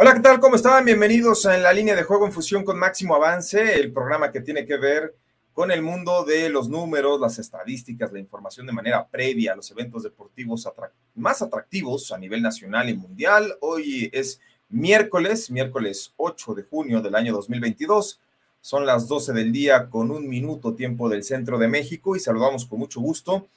Hola, ¿qué tal? ¿Cómo están? Bienvenidos a En la línea de juego en fusión con Máximo Avance, el programa que tiene que ver con el mundo de los números, las estadísticas, la información de manera previa a los eventos deportivos más atractivos a nivel nacional y mundial. Hoy es miércoles, miércoles 8 de junio del año 2022. Son las 12 del día con un minuto tiempo del centro de México y saludamos con mucho gusto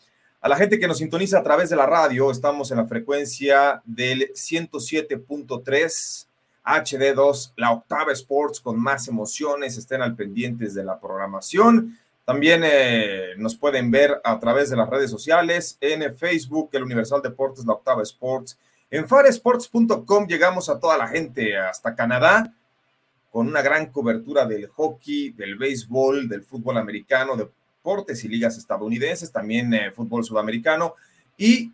a la gente que nos sintoniza a través de la radio. Estamos en la frecuencia del 107.3 HD2, la octava Sports con más emociones, estén al pendientes de la programación. También eh, nos pueden ver a través de las redes sociales, en Facebook, el Universal Deportes, la octava Sports. En faresports.com llegamos a toda la gente hasta Canadá con una gran cobertura del hockey, del béisbol, del fútbol americano, deportes y ligas estadounidenses, también eh, fútbol sudamericano. Y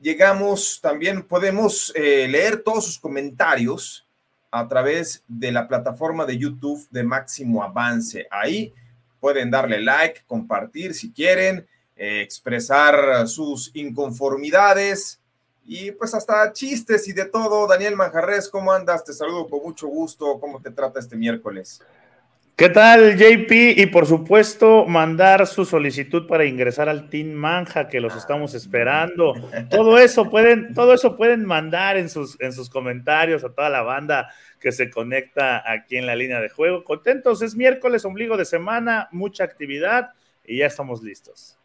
llegamos, también podemos eh, leer todos sus comentarios a través de la plataforma de YouTube de Máximo Avance. Ahí pueden darle like, compartir si quieren, eh, expresar sus inconformidades y pues hasta chistes y de todo. Daniel Manjarres, ¿cómo andas? Te saludo con mucho gusto. ¿Cómo te trata este miércoles? ¿Qué tal, JP? Y por supuesto, mandar su solicitud para ingresar al Team Manja, que los estamos esperando. Todo eso pueden, todo eso pueden mandar en sus, en sus comentarios a toda la banda que se conecta aquí en la línea de juego. Contentos, es miércoles, ombligo de semana, mucha actividad y ya estamos listos.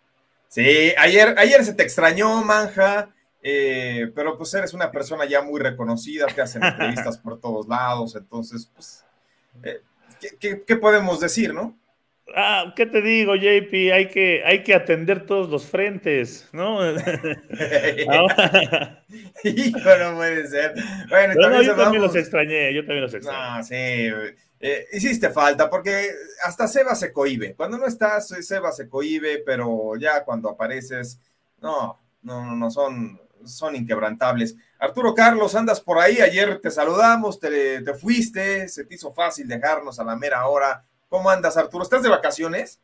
Sí, ayer, ayer se te extrañó, Manja, eh, pero pues eres una persona ya muy reconocida, te hacen entrevistas por todos lados, entonces, pues. Eh, ¿qué, podemos decir, no? Ah, ¿qué te digo, JP? Hay que, hay que atender todos los frentes, ¿no? Hijo, no puede ser. Bueno, también yo también los extrañé, yo también los extrañé. Ah, sí. Eh, hiciste falta, porque hasta Seba se cohibe. Cuando no estás, Seba se cohibe, pero ya cuando apareces, no, no, no, no, son, son inquebrantables. Arturo Carlos, andas por ahí, ayer te saludamos, te, fuiste, se te hizo fácil dejarnos a la mera hora. ¿Cómo andas, Arturo? ¿Estás de vacaciones?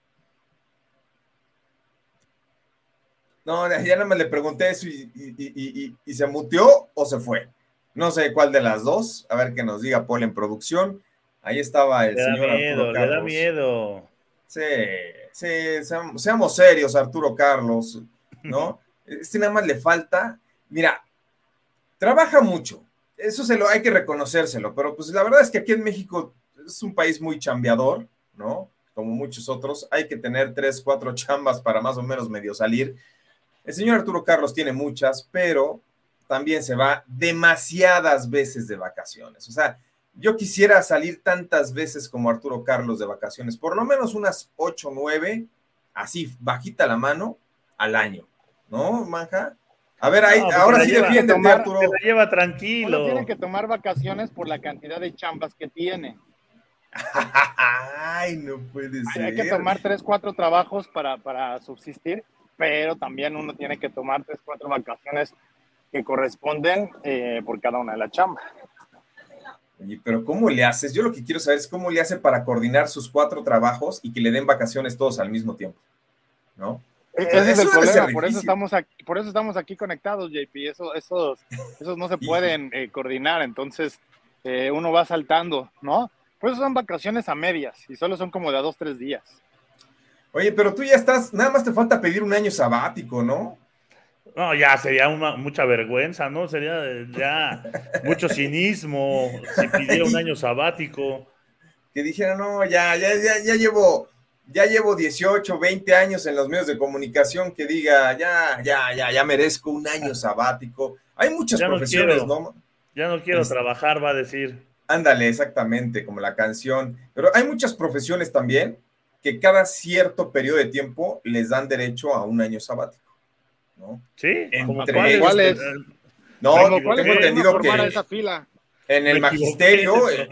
No, ya nada más le pregunté eso y, se muteó o se fue. No sé cuál de las dos. A ver qué nos diga Paul en producción. Ahí estaba el señor Arturo Carlos. Le da miedo. Sí, sí, seamos serios, Arturo Carlos, ¿no? Este nada más le falta. Mira, trabaja mucho. Eso se lo hay que reconocérselo, pero pues la verdad es que aquí en México es un país muy chambeador, ¿no? Como muchos otros, hay que tener tres, cuatro chambas para más o menos medio salir. El señor Arturo Carlos tiene muchas, pero también se va demasiadas veces de vacaciones. O sea, yo quisiera salir tantas veces como Arturo Carlos de vacaciones, por lo menos unas ocho, nueve, así bajita la mano al año, ¿no, Manja? A ver, ahí, ahora sí defiende, Arturo. Se la lleva tranquilo. Uno tiene que tomar vacaciones por la cantidad de chambas que tiene. Ay, no puede ser. Hay que tomar tres, cuatro trabajos para, para subsistir, pero también uno tiene que tomar tres, cuatro vacaciones que corresponden eh, por cada una de las chambas. Oye, pero ¿cómo le haces? Yo lo que quiero saber es cómo le hace para coordinar sus cuatro trabajos y que le den vacaciones todos al mismo tiempo, ¿no? Ese es el problema, por eso, estamos aquí, por eso estamos aquí conectados, JP. Eso, esos, esos no se pueden eh, coordinar, entonces eh, uno va saltando, ¿no? Por eso son vacaciones a medias y solo son como de a dos, tres días. Oye, pero tú ya estás, nada más te falta pedir un año sabático, ¿no? No, ya sería una, mucha vergüenza, ¿no? Sería ya mucho cinismo si pidiera un año sabático. Que dijera, no, ya, ya, ya, ya llevo ya llevo 18, 20 años en los medios de comunicación que diga, ya, ya, ya, ya merezco un año sabático. Hay muchas profesiones, ¿no? Ya no quiero trabajar, va a decir. Ándale, exactamente, como la canción. Pero hay muchas profesiones también que cada cierto periodo de tiempo les dan derecho a un año sabático, ¿no? Sí, Entre ¿cuáles? No, tengo entendido que en el magisterio, eh,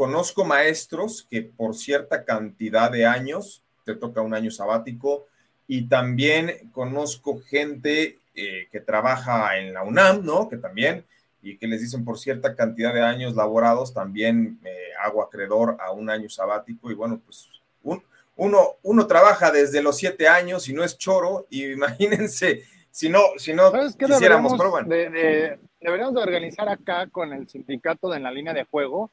conozco maestros que por cierta cantidad de años, te toca un año sabático, y también conozco gente eh, que trabaja en la UNAM, ¿no? Que también, y que les dicen por cierta cantidad de años laborados, también me hago acreedor a un año sabático, y bueno, pues uno, uno trabaja desde los siete años y no es choro, y imagínense si no, si no quisiéramos, deberíamos de organizar acá con el sindicato de en la línea de juego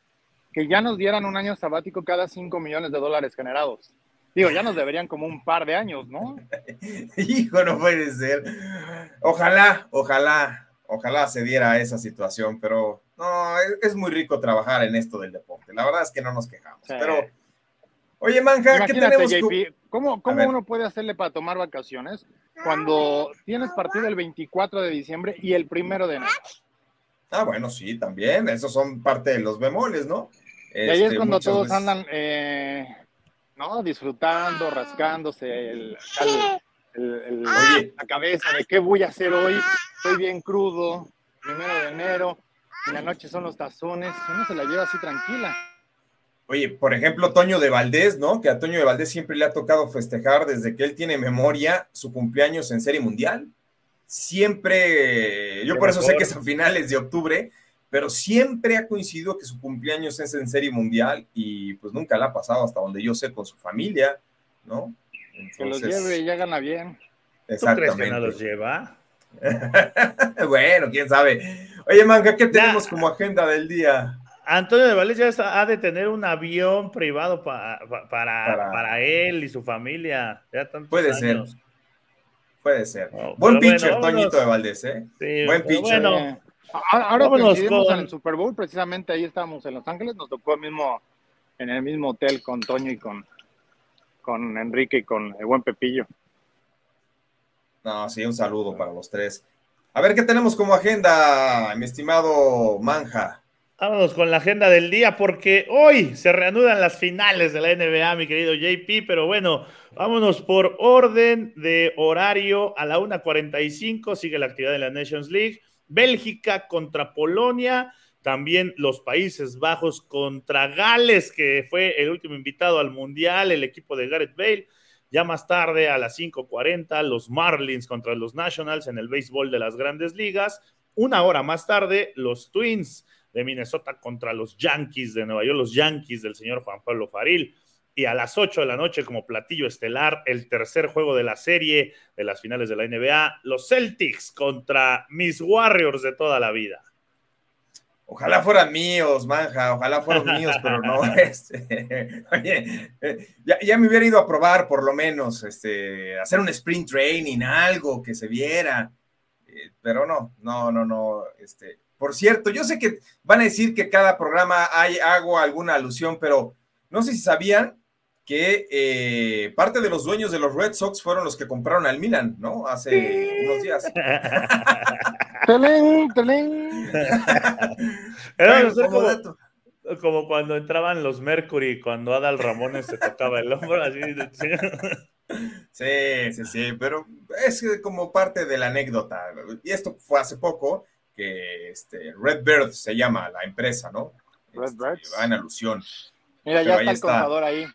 que ya nos dieran un año sabático cada 5 millones de dólares generados. Digo, ya nos deberían como un par de años, ¿no? Hijo, no puede ser. Ojalá, ojalá, ojalá se diera esa situación, pero no, es, muy rico trabajar en esto del deporte. La verdad es que no nos quejamos. Pero, oye, Manja, ¿qué tenemos? ¿Cómo, cómo uno puede hacerle para tomar vacaciones cuando tienes partido el 24 de diciembre y el primero de enero? Ah, bueno, sí, también. Esos son parte de los bemoles, ¿no? Y ahí es este, cuando todos andan, eh, ¿no? Disfrutando, rascándose el, la cabeza de qué voy a hacer hoy. Estoy bien crudo, primero de enero, y la noche son los tazones. Uno se la lleva así tranquila. Oye, por ejemplo, Toño de Valdés, ¿no? Que a Toño de Valdés siempre le ha tocado festejar desde que él tiene memoria su cumpleaños en Serie Mundial. Siempre, yo por eso sé que es a finales de octubre, pero siempre ha coincidido que su cumpleaños es en Serie Mundial y pues nunca la ha pasado hasta donde yo sé con su familia, ¿no? que los lleve y ya gana bien. Exactamente. ¿Tú crees que no los lleva? bueno, quién sabe. Oye, Manga, ¿qué tenemos como agenda del día? Antonio de Valencia ha de tener un avión privado para, para, él y su familia. Puede ser. Puede ser. Buen pitcher, Toñito de Valdés, ¿eh? Sí, Buen pitcher. Bueno, ahora coincidimos en el Super Bowl, precisamente ahí estábamos en Los Ángeles, nos tocó mismo, en el mismo hotel con Toño y con, con Enrique y con el buen Pepillo. No, sí, un saludo para los tres. A ver qué tenemos como agenda, mi estimado Manja. Vámonos con la agenda del día porque hoy se reanudan las finales de la NBA, mi querido JP, pero bueno, vámonos por orden de horario a la 1.45, sigue la actividad de la Nations League, Bélgica contra Polonia, también los Países Bajos contra Gales, que fue el último invitado al Mundial, el equipo de Gareth Bale. Ya más tarde, a las 5.40, los Marlins contra los Nationals en el béisbol de las grandes ligas. Una hora más tarde, los Twins de Minnesota contra los Yankees de Nueva York, los Yankees del señor Juan Pablo Faril. Y a las 8 de la noche, como platillo estelar, el tercer juego de la serie de las finales de la NBA, los Celtics contra mis Warriors de toda la vida. Ojalá fueran míos, manja, ojalá fueran míos, pero no. Este, oye, ya, ya, me hubiera ido a probar, por lo menos, este, hacer un sprint training, algo que se viera. Eh, pero no, no, no, no. Este, por cierto, yo sé que van a decir que cada programa hay, hago alguna alusión, pero no sé si sabían que eh, parte de los dueños de los Red Sox fueron los que compraron al Milan, ¿no? Hace unos días. ¡Telén, telén! Era como, como, cuando entraban los Mercury, cuando Adal Ramones se tocaba el hombro, así. Sí, sí, sí, pero es como parte de la anécdota. Y esto fue hace poco, que este, Redbird se llama la empresa, ¿no? Redbird. Este, va en alusión. Mira, ya está el contador ahí.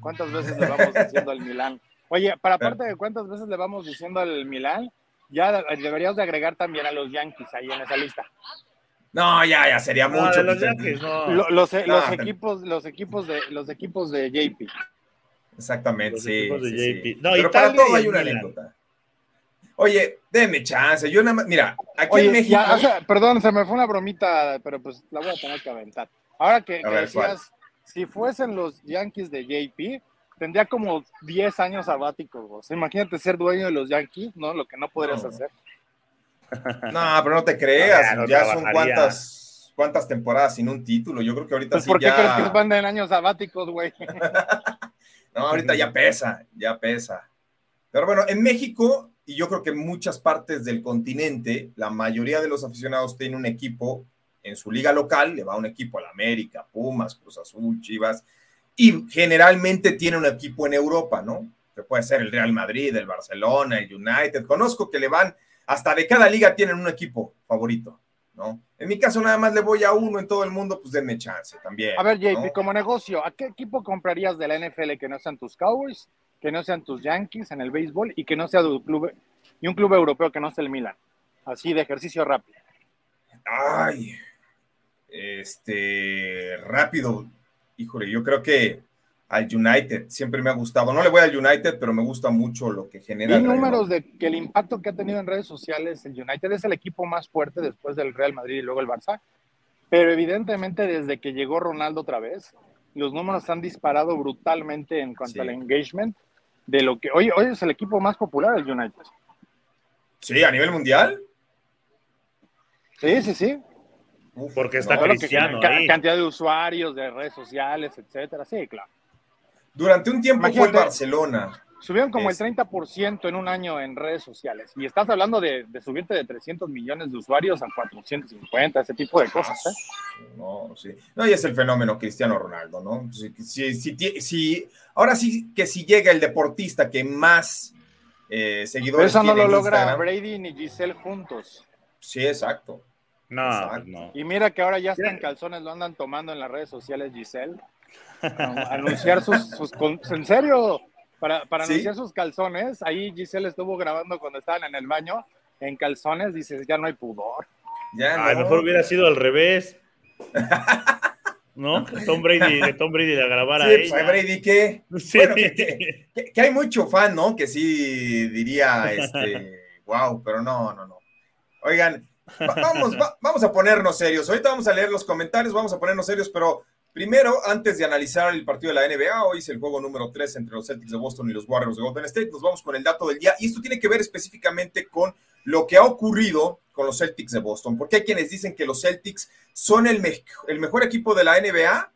¿Cuántas veces le vamos diciendo al Milán? Oye, para parte de cuántas veces le vamos diciendo al Milán, ya deberíamos de agregar también a los Yankees ahí en esa lista. No, ya, ya sería mucho. los, Yankees, no. los, los, equipos, los equipos de los equipos de JP. Exactamente, sí, sí, No, Pero para todo hay una anécdota. Oye, déme chance. Yo nada más, mira, aquí en México. perdón, se me fue una bromita, pero pues la voy a tener que aventar. Ahora que, decías, si fuesen los Yankees de JP, tendría como 10 años sabáticos. Imagínate ser dueño de los Yankees, ¿no? Lo que no podrías hacer. No, pero no te creas, ya son cuántas, cuántas temporadas sin un título. Yo creo que ahorita pues, sí ¿Por qué ya... crees que van en años sabáticos, güey? no, ahorita ya pesa, ya pesa. Pero bueno, en México y yo creo que en muchas partes del continente, la mayoría de los aficionados tienen un equipo en su liga local, le va un equipo a la América, Pumas, Cruz Azul, Chivas, y generalmente tiene un equipo en Europa, ¿no? Que puede ser el Real Madrid, el Barcelona, el United. Conozco que le van, hasta de cada liga tienen un equipo favorito, ¿no? En mi caso nada más le voy a uno en todo el mundo, pues denme chance también. A ver, JP, como negocio, ¿a qué equipo comprarías de la NFL que no sean tus Cowboys, que no sean tus Yankees en el béisbol y que no sea tu club y un club europeo que no sea el Milan? Así de ejercicio rápido. Ay, este, rápido. Híjole, yo creo que al United. Siempre me ha gustado. No le voy al United, pero me gusta mucho lo que genera. Hay números de que el impacto que ha tenido en redes sociales el United es el equipo más fuerte después del Real Madrid y luego el Barça. Pero evidentemente desde que llegó Ronaldo otra vez, los números han disparado brutalmente en cuanto al engagement de lo que hoy, hoy es el equipo más popular el United. Sí, a nivel mundial. Sí, sí, sí. Porque está Cristiano. Cantidad de usuarios, de redes sociales, etcétera. Sí, claro. Durante un tiempo fue el Barcelona. Subieron como el 30% en un año en redes sociales. Y estás hablando de, subirte de 300 millones de usuarios a 450, ese tipo de cosas. ¿eh? No, sí. No, y es el fenómeno Cristiano Ronaldo, ¿no? Si, ahora sí que si llega el deportista que más eh, seguidores Pero eso no lo logra Brady ni Giselle juntos. Sí, exacto. No, no. Y mira que ahora ya están calzones, lo andan tomando en las redes sociales Giselle anunciar sus, en serio, para, anunciar sus calzones. Ahí Giselle estuvo grabando cuando estaban en el baño, en calzones, dices, ya no hay pudor. Ya A lo mejor hubiera sido al revés. ¿No? Que Tom Brady, que Tom Brady la grabara sí, pues, Brady que, que, hay mucho fan, ¿no? Que sí diría, este, wow, pero no, no, no. Oigan, vamos, vamos a ponernos serios. Ahorita vamos a leer los comentarios, vamos a ponernos serios, pero Primero, antes de analizar el partido de la NBA, hoy es el juego número 3 entre los Celtics de Boston y los Warriors de Golden State. Nos vamos con el dato del día y esto tiene que ver específicamente con lo que ha ocurrido con los Celtics de Boston. Porque hay quienes dicen que los Celtics son el, el mejor equipo de la NBA,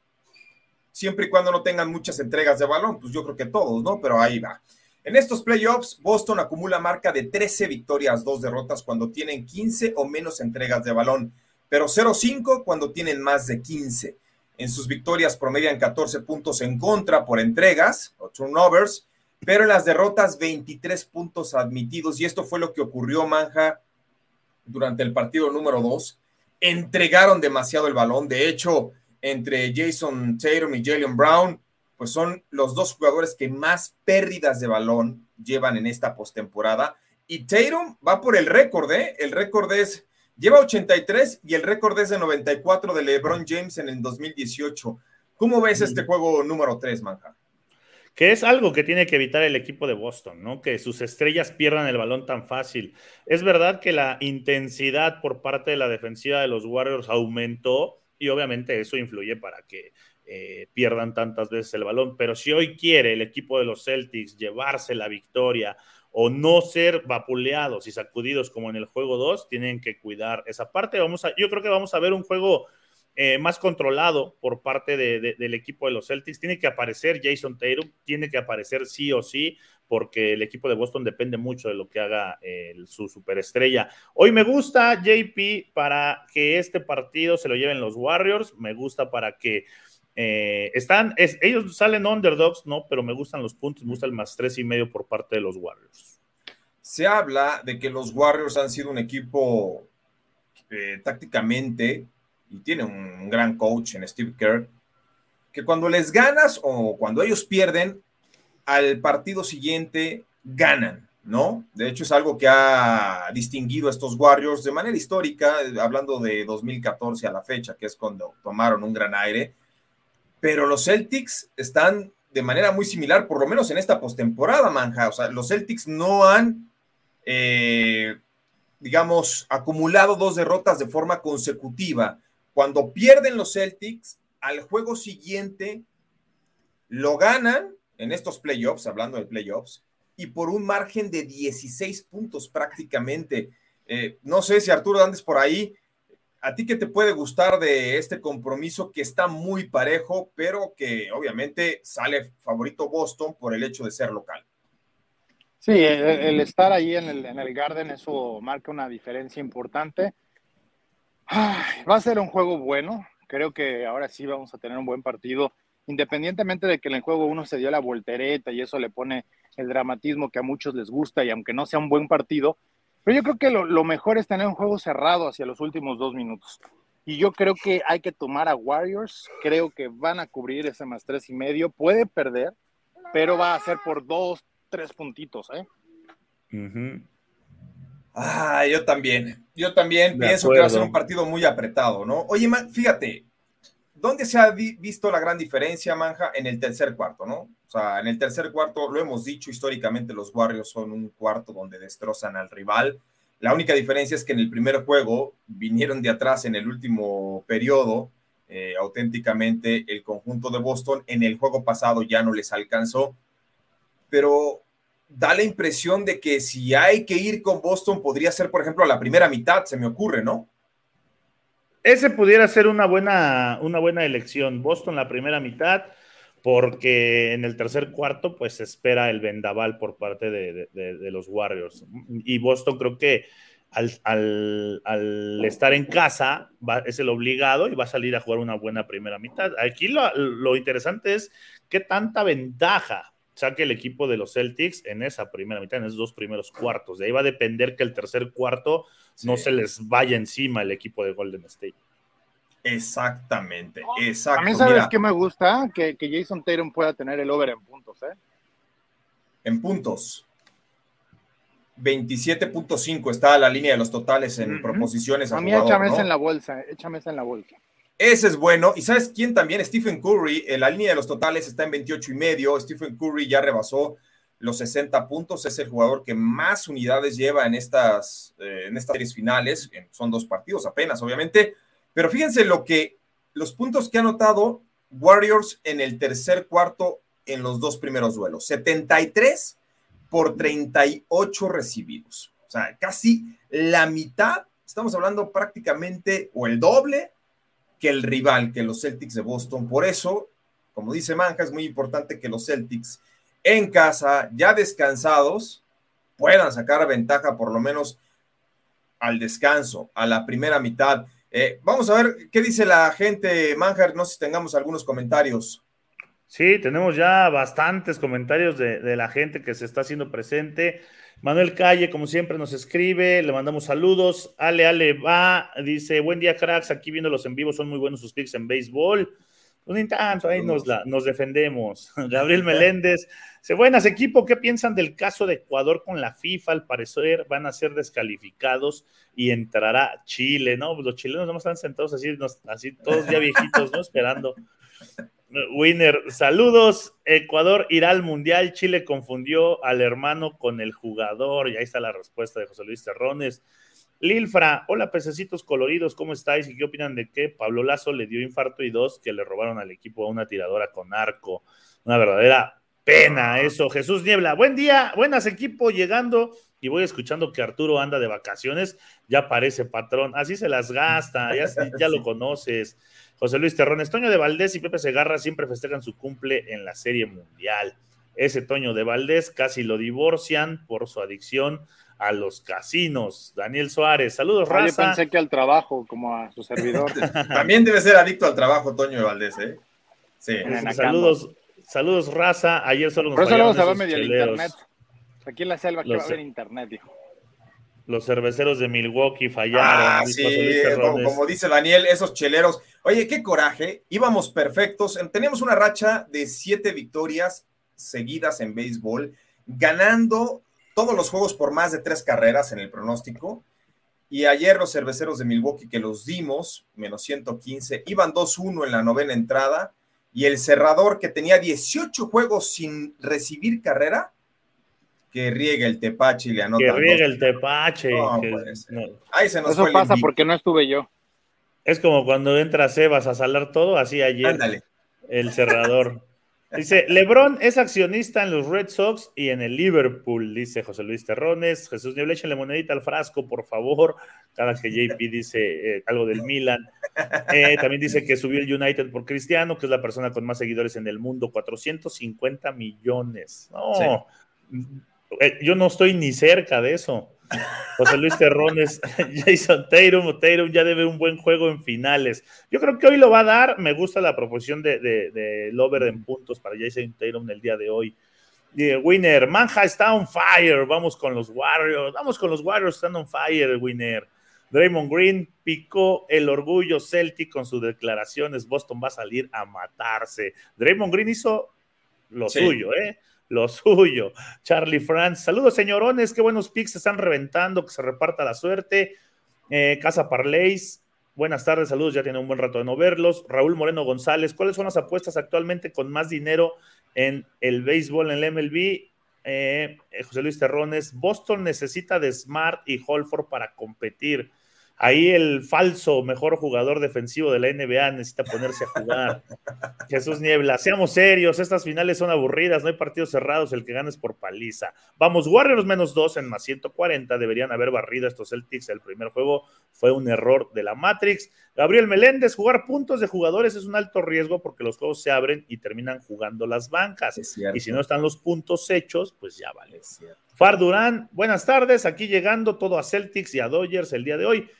siempre y cuando no tengan muchas entregas de balón. Pues yo creo que todos, ¿no? Pero ahí va. En estos playoffs, Boston acumula marca de 13 victorias, 2 derrotas cuando tienen 15 o menos entregas de balón, pero 0-5 cuando tienen más de 15. En sus victorias promedian 14 puntos en contra por entregas o turnovers, pero en las derrotas 23 puntos admitidos. Y esto fue lo que ocurrió, Manja, durante el partido número 2. Entregaron demasiado el balón. De hecho, entre Jason Tatum y Jalen Brown, pues son los dos jugadores que más pérdidas de balón llevan en esta postemporada. Y Tatum va por el récord, ¿eh? El récord es Lleva 83 y el récord es de 94 de LeBron James en el 2018. ¿Cómo ves este juego número 3, Manja? Que es algo que tiene que evitar el equipo de Boston, ¿no? Que sus estrellas pierdan el balón tan fácil. Es verdad que la intensidad por parte de la defensiva de los Warriors aumentó y obviamente eso influye para que eh, pierdan tantas veces el balón. Pero si hoy quiere el equipo de los Celtics llevarse la victoria o no ser vapuleados y sacudidos como en el juego 2, tienen que cuidar esa parte. Vamos a, yo creo que vamos a ver un juego eh, más controlado por parte del equipo de los Celtics. Tiene que aparecer Jason Tatum, tiene que aparecer sí o sí, porque el equipo de Boston depende mucho de lo que haga su superestrella. Hoy me gusta JP para que este partido se lo lleven los Warriors, me gusta para que eh, están, ellos salen underdogs, ¿no? Pero me gustan los puntos, me gusta el más tres y medio por parte de los Warriors. Se habla de que los Warriors han sido un equipo eh, tácticamente y tiene un gran coach en Steve Kerr, que cuando les ganas o cuando ellos pierden, al partido siguiente ganan, ¿no? De hecho, es algo que ha distinguido a estos Warriors de manera histórica, hablando de 2014 a la fecha, que es cuando tomaron un gran aire pero los Celtics están de manera muy similar, por lo menos en esta postemporada, Manja. O sea, los Celtics no han, eh, digamos, acumulado dos derrotas de forma consecutiva. Cuando pierden los Celtics, al juego siguiente lo ganan en estos playoffs, hablando de playoffs, y por un margen de 16 puntos prácticamente. Eh, no sé si Arturo andes por ahí, ¿A ti qué te puede gustar de este compromiso que está muy parejo, pero que obviamente sale favorito Boston por el hecho de ser local? Sí, el, estar ahí en el, en el, Garden, eso marca una diferencia importante. va a ser un juego bueno. Creo que ahora sí vamos a tener un buen partido, independientemente de que en el juego uno se dio la voltereta y eso le pone el dramatismo que a muchos les gusta y aunque no sea un buen partido, Pero yo creo que lo, mejor es tener un juego cerrado hacia los últimos dos minutos. Y yo creo que hay que tomar a Warriors. Creo que van a cubrir ese más tres y medio. Puede perder, pero va a ser por dos, tres puntitos, ¿eh? Ah, yo también. Yo también pienso que va a ser un partido muy apretado, ¿no? Oye, fíjate, ¿dónde se ha visto la gran diferencia, Manja? En el tercer cuarto, ¿no? O sea, en el tercer cuarto, lo hemos dicho históricamente, los Warriors son un cuarto donde destrozan al rival. La única diferencia es que en el primer juego vinieron de atrás en el último periodo, eh, auténticamente el conjunto de Boston. En el juego pasado ya no les alcanzó, pero da la impresión de que si hay que ir con Boston, podría ser, por ejemplo, a la primera mitad, se me ocurre, ¿no? Ese pudiera ser una buena, una buena elección. Boston la primera mitad, porque en el tercer cuarto, pues se espera el vendaval por parte de, los Warriors. Y Boston creo que al, estar en casa es el obligado y va a salir a jugar una buena primera mitad. Aquí lo, lo interesante es qué tanta ventaja saque el equipo de los Celtics en esa primera mitad, en esos dos primeros cuartos. De ahí va a depender que el tercer cuarto no se les vaya encima el equipo de Golden State. Exactamente, exacto. A mí, ¿sabes qué me gusta? Que, Jason Tatum pueda tener el over en puntos, ¿eh? En puntos. 27.5 está la línea de los totales en proposiciones. A, mí échame esa en la bolsa, échame esa en la bolsa. Ese es bueno. ¿Y sabes quién también? Stephen Curry. En la línea de los totales está en 28 y medio. Stephen Curry ya rebasó los 60 puntos. Es el jugador que más unidades lleva en estas, eh, en estas series finales. Son dos partidos apenas, obviamente. Pero fíjense lo que los puntos que ha anotado Warriors en el tercer cuarto en los dos primeros duelos. 73 por 38 recibidos. O sea, casi la mitad. Estamos hablando prácticamente o el doble que el rival, que los Celtics de Boston. Por eso, como dice Manja, es muy importante que los Celtics en casa, ya descansados, puedan sacar ventaja por lo menos al descanso, a la primera mitad. Eh, vamos a ver qué dice la gente, Manjar, no sé si tengamos algunos comentarios. Sí, tenemos ya bastantes comentarios de, la gente que se está haciendo presente. Manuel Calle, como siempre, nos escribe, le mandamos saludos. Ale, Ale va, dice, buen día, cracks, aquí viéndolos en vivo, son muy buenos sus picks en béisbol. Pues tanto, ahí nos, defendemos. Gabriel Meléndez, dice, buenas equipo, ¿qué piensan del caso de Ecuador con la FIFA? Al parecer van a ser descalificados y entrará Chile, ¿no? Pues los chilenos no están sentados así, así todos ya viejitos, ¿no? Esperando. Winner, saludos. Ecuador irá al Mundial. Chile confundió al hermano con el jugador. Y ahí está la respuesta de José Luis Terrones. Lilfra, hola pececitos coloridos, ¿cómo estáis? ¿Y qué opinan de que Pablo Lazo le dio infarto y dos que le robaron al equipo a una tiradora con arco? Una verdadera pena eso. Jesús Niebla, buen día, buenas equipo, llegando y voy escuchando que Arturo anda de vacaciones, ya parece patrón, así se las gasta, ya, ya lo conoces. José Luis Terrones, Toño de Valdés y Pepe Segarra siempre festejan su cumple en la Serie Mundial. Ese Toño de Valdés casi lo divorcian por su adicción a los casinos. Daniel Suárez, saludos, ah, Raza. Yo pensé que al trabajo, como a su servidor. También debe ser adicto al trabajo, Toño de Valdés, ¿eh? Sí. Saludos, saludos, Raza. Ayer solo nos Por eso luego se va medio el internet. Aquí en la selva que va a haber internet, dijo los cerveceros de Milwaukee fallaron. Ah, sí, como, dice Daniel, esos cheleros. Oye, qué coraje. Íbamos perfectos. Teníamos una racha de siete victorias seguidas en béisbol, ganando todos los juegos por más de tres carreras en el pronóstico. Y ayer los cerveceros de Milwaukee que los dimos, menos 115, iban 2-1 en la novena entrada. Y el cerrador que tenía 18 juegos sin recibir carrera, que riegue el tepache y le anota. Que riegue el tepache. Ahí se nos Eso pasa porque no estuve yo. Es como cuando entra Sebas a salar todo, así ayer. Ándale. El cerrador. Dice, Lebron es accionista en los Red Sox y en el Liverpool, dice José Luis Terrones. Jesús Niebla, échale monedita al frasco, por favor. Cada que JP dice eh, algo del Milan. Eh, también dice que subió el United por Cristiano, que es la persona con más seguidores en el mundo, 450 millones. No, eh, yo no estoy ni cerca de eso. José Luis Terrones, Jason Tatum, Tatum ya debe un buen juego en finales. Yo creo que hoy lo va a dar. Me gusta la proposición de, de, de Lover en puntos para Jason Tatum el día de hoy. Winner, Manja está on fire. Vamos con los Warriors. Vamos con los Warriors, están on fire, Winner. Draymond Green picó el orgullo Celtic con sus declaraciones. Boston va a salir a matarse. Draymond Green hizo lo suyo, ¿eh? Lo suyo. Charlie Franz. Saludos, señorones. Qué buenos picks se están reventando. Que se reparta la suerte. Eh, Casa Parleys. Buenas tardes, saludos. Ya tiene un buen rato de no verlos. Raúl Moreno González. ¿Cuáles son las apuestas actualmente con más dinero en el béisbol, en el MLB? Eh, José Luis Terrones. Boston necesita de Smart y Holford para competir. Ahí el falso mejor jugador defensivo de la NBA necesita ponerse a jugar. Jesús Niebla, seamos serios, estas finales son aburridas, no hay partidos cerrados, el que gana es por paliza. Vamos, Warriors menos dos en más 140, deberían haber barrido estos Celtics. El primer juego fue un error de la Matrix. Gabriel Meléndez, jugar puntos de jugadores es un alto riesgo porque los juegos se abren y terminan jugando las bancas. Y si no están los puntos hechos, pues ya vale. Far Durán, buenas tardes, aquí llegando todo a Celtics y a Dodgers el día de hoy.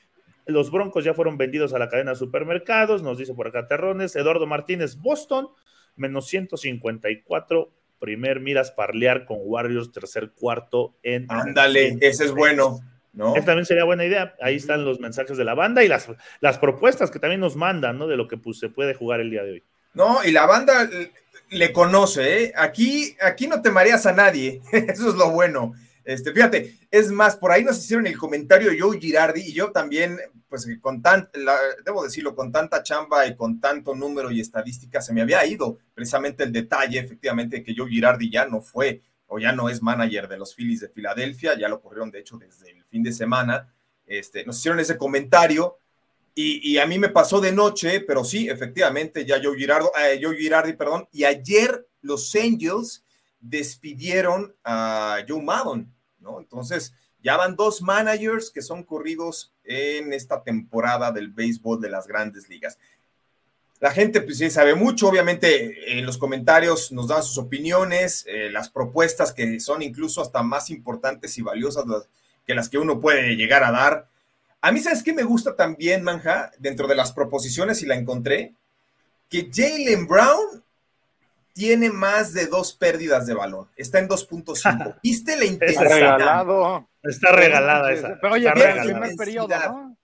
Los Broncos ya fueron vendidos a la cadena de supermercados, nos dice por acá Terrones. Eduardo Martínez, Boston, menos 154. Primer miras parlear con Warriors, tercer cuarto en. Ándale, ese es bueno. ¿No? Esa también sería buena idea. Ahí están los mensajes de la banda y las, las propuestas que también nos mandan, ¿no? De lo que pues, se puede jugar el día de hoy. No, y la banda le conoce, ¿eh? Aquí, aquí no te mareas a nadie. Eso es lo bueno. Este, fíjate, es más, por ahí nos hicieron el comentario Joe Girardi y yo también, pues con tan, debo decirlo, con tanta chamba y con tanto número y estadística, se me había ido precisamente el detalle, efectivamente, que Joe Girardi ya no fue o ya no es manager de los Phillies de Filadelfia, ya lo corrieron de hecho desde el fin de semana. Este, nos hicieron ese comentario y, a mí me pasó de noche, pero sí, efectivamente, ya Joe, Girardo, eh, Joe Girardi, perdón, y ayer los Angels despidieron a Joe Maddon ¿no? Entonces, ya van dos managers que son corridos en esta temporada del béisbol de las grandes ligas. La gente, pues sabe mucho, obviamente en los comentarios nos dan sus opiniones, eh, las propuestas que son incluso hasta más importantes y valiosas que las que uno puede llegar a dar. A mí, ¿sabes qué me gusta también, Manja? Dentro de las proposiciones, y la encontré, que Jalen Brown tiene más de dos pérdidas de balón. Está en 2.5. ¿Viste la intensidad? Está regalado. Está regalada esa. Pero oye, en el primer periodo, ¿no?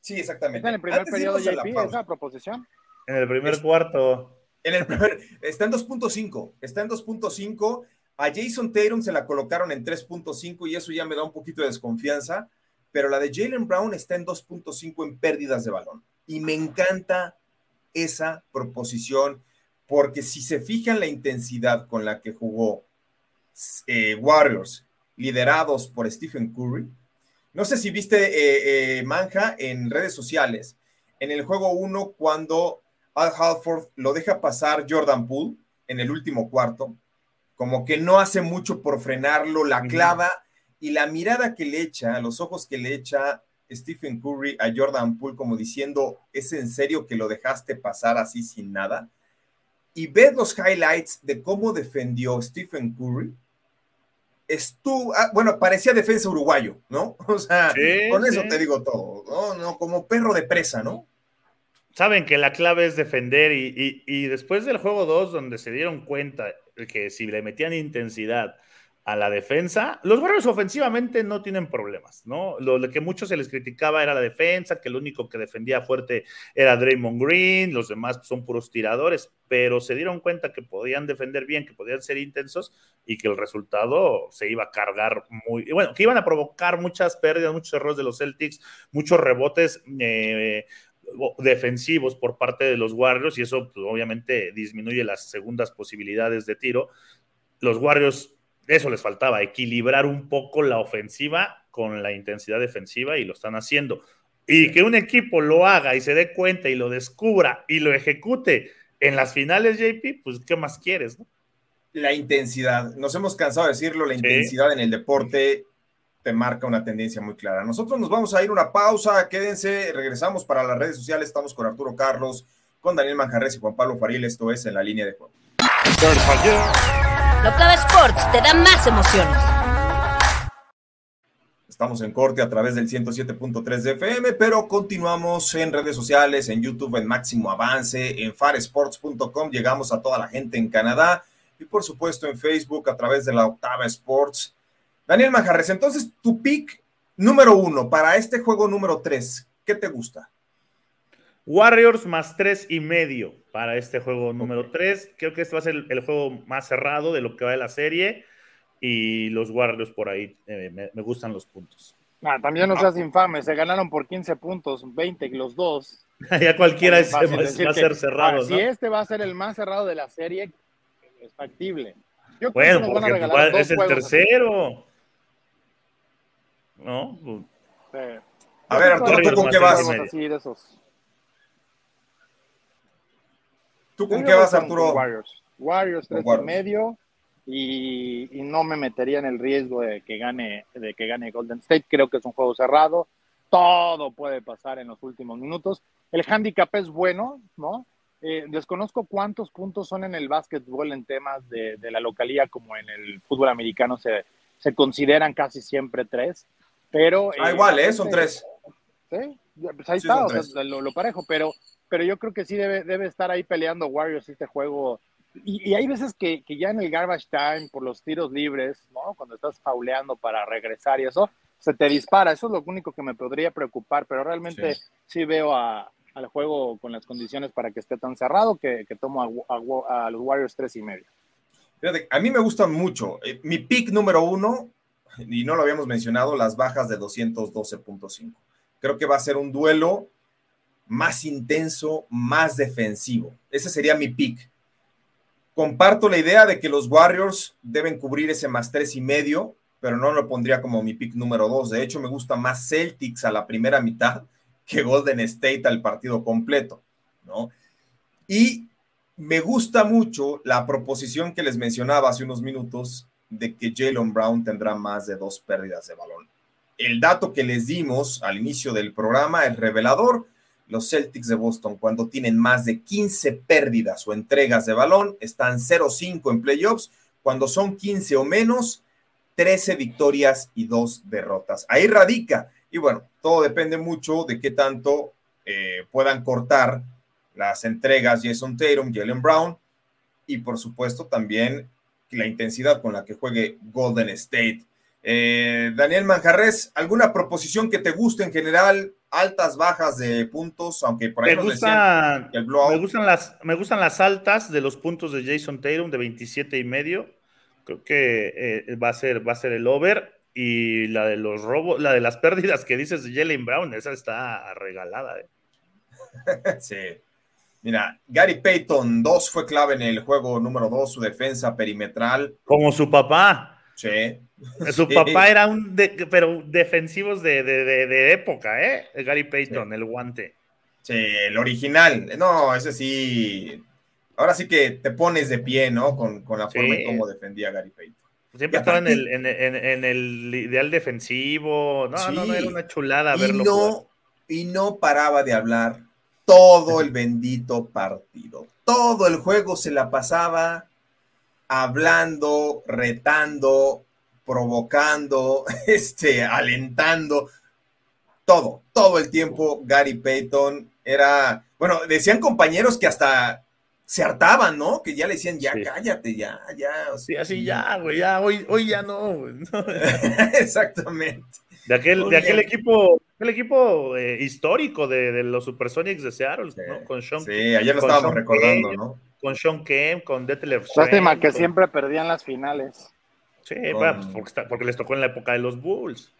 Sí, exactamente. Está en el primer periodo JP esa proposición. En el primer cuarto. En el primer, está en 2.5. Está en 2.5. A Jason Tatum se la colocaron en 3.5 y eso ya me da un poquito de desconfianza. Pero la de Jalen Brown está en 2.5 en pérdidas de balón. Y me encanta esa proposición porque si se fijan la intensidad con la que jugó eh, Warriors, liderados por Stephen Curry, no sé si viste eh, eh, Manja en redes sociales, en el juego 1 cuando Al Halford lo deja pasar Jordan Poole en el último cuarto, como que no hace mucho por frenarlo, la clava y la mirada que le echa, los ojos que le echa Stephen Curry a Jordan Poole como diciendo, ¿es en serio que lo dejaste pasar así sin nada? Y ves los highlights de cómo defendió Stephen Curry, estuvo, ah, bueno, parecía defensa uruguayo, ¿no? O sea, con eso te digo todo, ¿no? ¿no? Como perro de presa, ¿no? Saben que la clave es defender y, y después del juego 2, donde se dieron cuenta que si le metían intensidad, a la defensa. Los Warriors ofensivamente no tienen problemas, ¿no? Lo que mucho se les criticaba era la defensa, que el único que defendía fuerte era Draymond Green, los demás son puros tiradores, pero se dieron cuenta que podían defender bien, que podían ser intensos y que el resultado se iba a cargar muy, bueno, que iban a provocar muchas pérdidas, muchos errores de los Celtics, muchos rebotes. Eh, defensivos por parte de los Warriors y eso pues, obviamente disminuye las segundas posibilidades de tiro. Los Warriors eso les faltaba, equilibrar un poco la ofensiva con la intensidad defensiva y lo están haciendo. Y que un equipo lo haga y se dé cuenta y lo descubra y lo ejecute en las finales, JP, pues ¿qué más quieres? La intensidad, nos hemos cansado de decirlo, la intensidad en el deporte te marca una tendencia muy clara. Nosotros nos vamos a ir una pausa, quédense, regresamos para las redes sociales, estamos con Arturo Carlos, con Daniel Manjarres y Juan Pablo Faril, esto es en la línea de juego. Locava Sports te da más emociones. Estamos en corte a través del 107.3 de FM, pero continuamos en redes sociales, en YouTube, en Máximo Avance, en faresports.com. Llegamos a toda la gente en Canadá. y por supuesto en Facebook a través de la Octava Sports. Daniel Majarres, entonces tu pick número uno para este juego número tres, ¿qué te gusta? Warriors más tres y medio para este juego número tres. Creo que este va a ser el, juego más cerrado de lo que va de la serie y los Warriors por ahí eh, me, gustan los puntos. Ah, también no seas infame, se ganaron por 15 puntos, 20 los dos. ya cualquiera es, va, a ser cerrado. Ah, si este va a ser el más cerrado de la serie, es factible. Yo bueno, porque es el tercero. ¿No? A ver, Arturo, ¿tú con qué vas? ¿Tú con qué vas, Arturo? Warriors. Warriors tres y medio. Y, no me metería en el riesgo de que gane de que gane Golden State. Creo que es un juego cerrado. Todo puede pasar en los últimos minutos. El handicap es bueno, ¿no? Eh, desconozco cuántos puntos son en el básquetbol en temas de, la localía, como en el fútbol americano se, se consideran casi siempre tres. Pero. Ah, igual, ¿eh? Son tres. Sí, pues ahí está, lo, parejo, pero, pero yo creo que sí debe, debe estar ahí peleando Warriors este juego. Y, hay veces que, que, ya en el garbage time, por los tiros libres, ¿no? Cuando estás fauleando para regresar y eso, se te dispara. Eso es lo único que me podría preocupar, pero realmente sí, veo a, al juego con las condiciones para que esté tan cerrado que, que tomo a, los Warriors tres y medio. Fíjate, a mí me gusta mucho. Eh, mi pick número uno y no lo habíamos mencionado, las bajas de 212.5. Creo que va a ser un duelo más intenso, más defensivo. Ese sería mi pick. Comparto la idea de que los Warriors deben cubrir ese más tres y medio, pero no lo pondría como mi pick número dos. De hecho, me gusta más Celtics a la primera mitad que Golden State al partido completo, ¿no? Y me gusta mucho la proposición que les mencionaba hace unos minutos de que Jalen Brown tendrá más de dos pérdidas de balón. El dato que les dimos al inicio del programa es revelador. Los Celtics de Boston, cuando tienen más de 15 pérdidas o entregas de balón, están 0-5 en playoffs. Cuando son 15 o menos, 13 victorias y 2 derrotas. Ahí radica. Y bueno, todo depende mucho de qué tanto eh, puedan cortar las entregas Jason Tatum, Jalen Brown y por supuesto también la intensidad con la que juegue Golden State. Eh, Daniel Manjarres, ¿alguna proposición que te guste en general? Altas, bajas de puntos, aunque por ahí me, gusta, el me gustan las Me gustan las altas de los puntos de Jason Tatum de 27 y medio. Creo que eh, va, a ser, va a ser el over. Y la de los robos, la de las pérdidas que dices de Jalen Brown, esa está regalada. ¿eh? sí. Mira, Gary Payton 2 fue clave en el juego número 2, su defensa perimetral. Como su papá. Sí. Su papá era un, pero defensivos de, época, ¿eh? Gary Payton, el guante. Sí, el original. No, ese sí. Ahora sí que te pones de pie, ¿no? Con, la forma en cómo defendía Gary Payton. Siempre estaba en el, en, el, ideal defensivo. No, no, no, era una chulada verlo. Y no, y no paraba de hablar todo el bendito partido. Todo el juego se la pasaba hablando, retando, provocando, este, alentando. Todo, todo el tiempo Gary Payton era, bueno, decían compañeros que hasta se hartaban, ¿no? Que ya le decían, ya cállate, ya, ya. sí, así ya, güey, ya, hoy, hoy ya no, Exactamente. De aquel, de aquel equipo, el equipo eh, histórico de, los Supersonics de Seattle, ¿no? Con Sean Sí, ayer lo estábamos recordando, ¿no? Con Sean Kemp, con Detlef Lástima que siempre perdían las finales. Sí, pues, porque, les tocó en la época de los Bulls.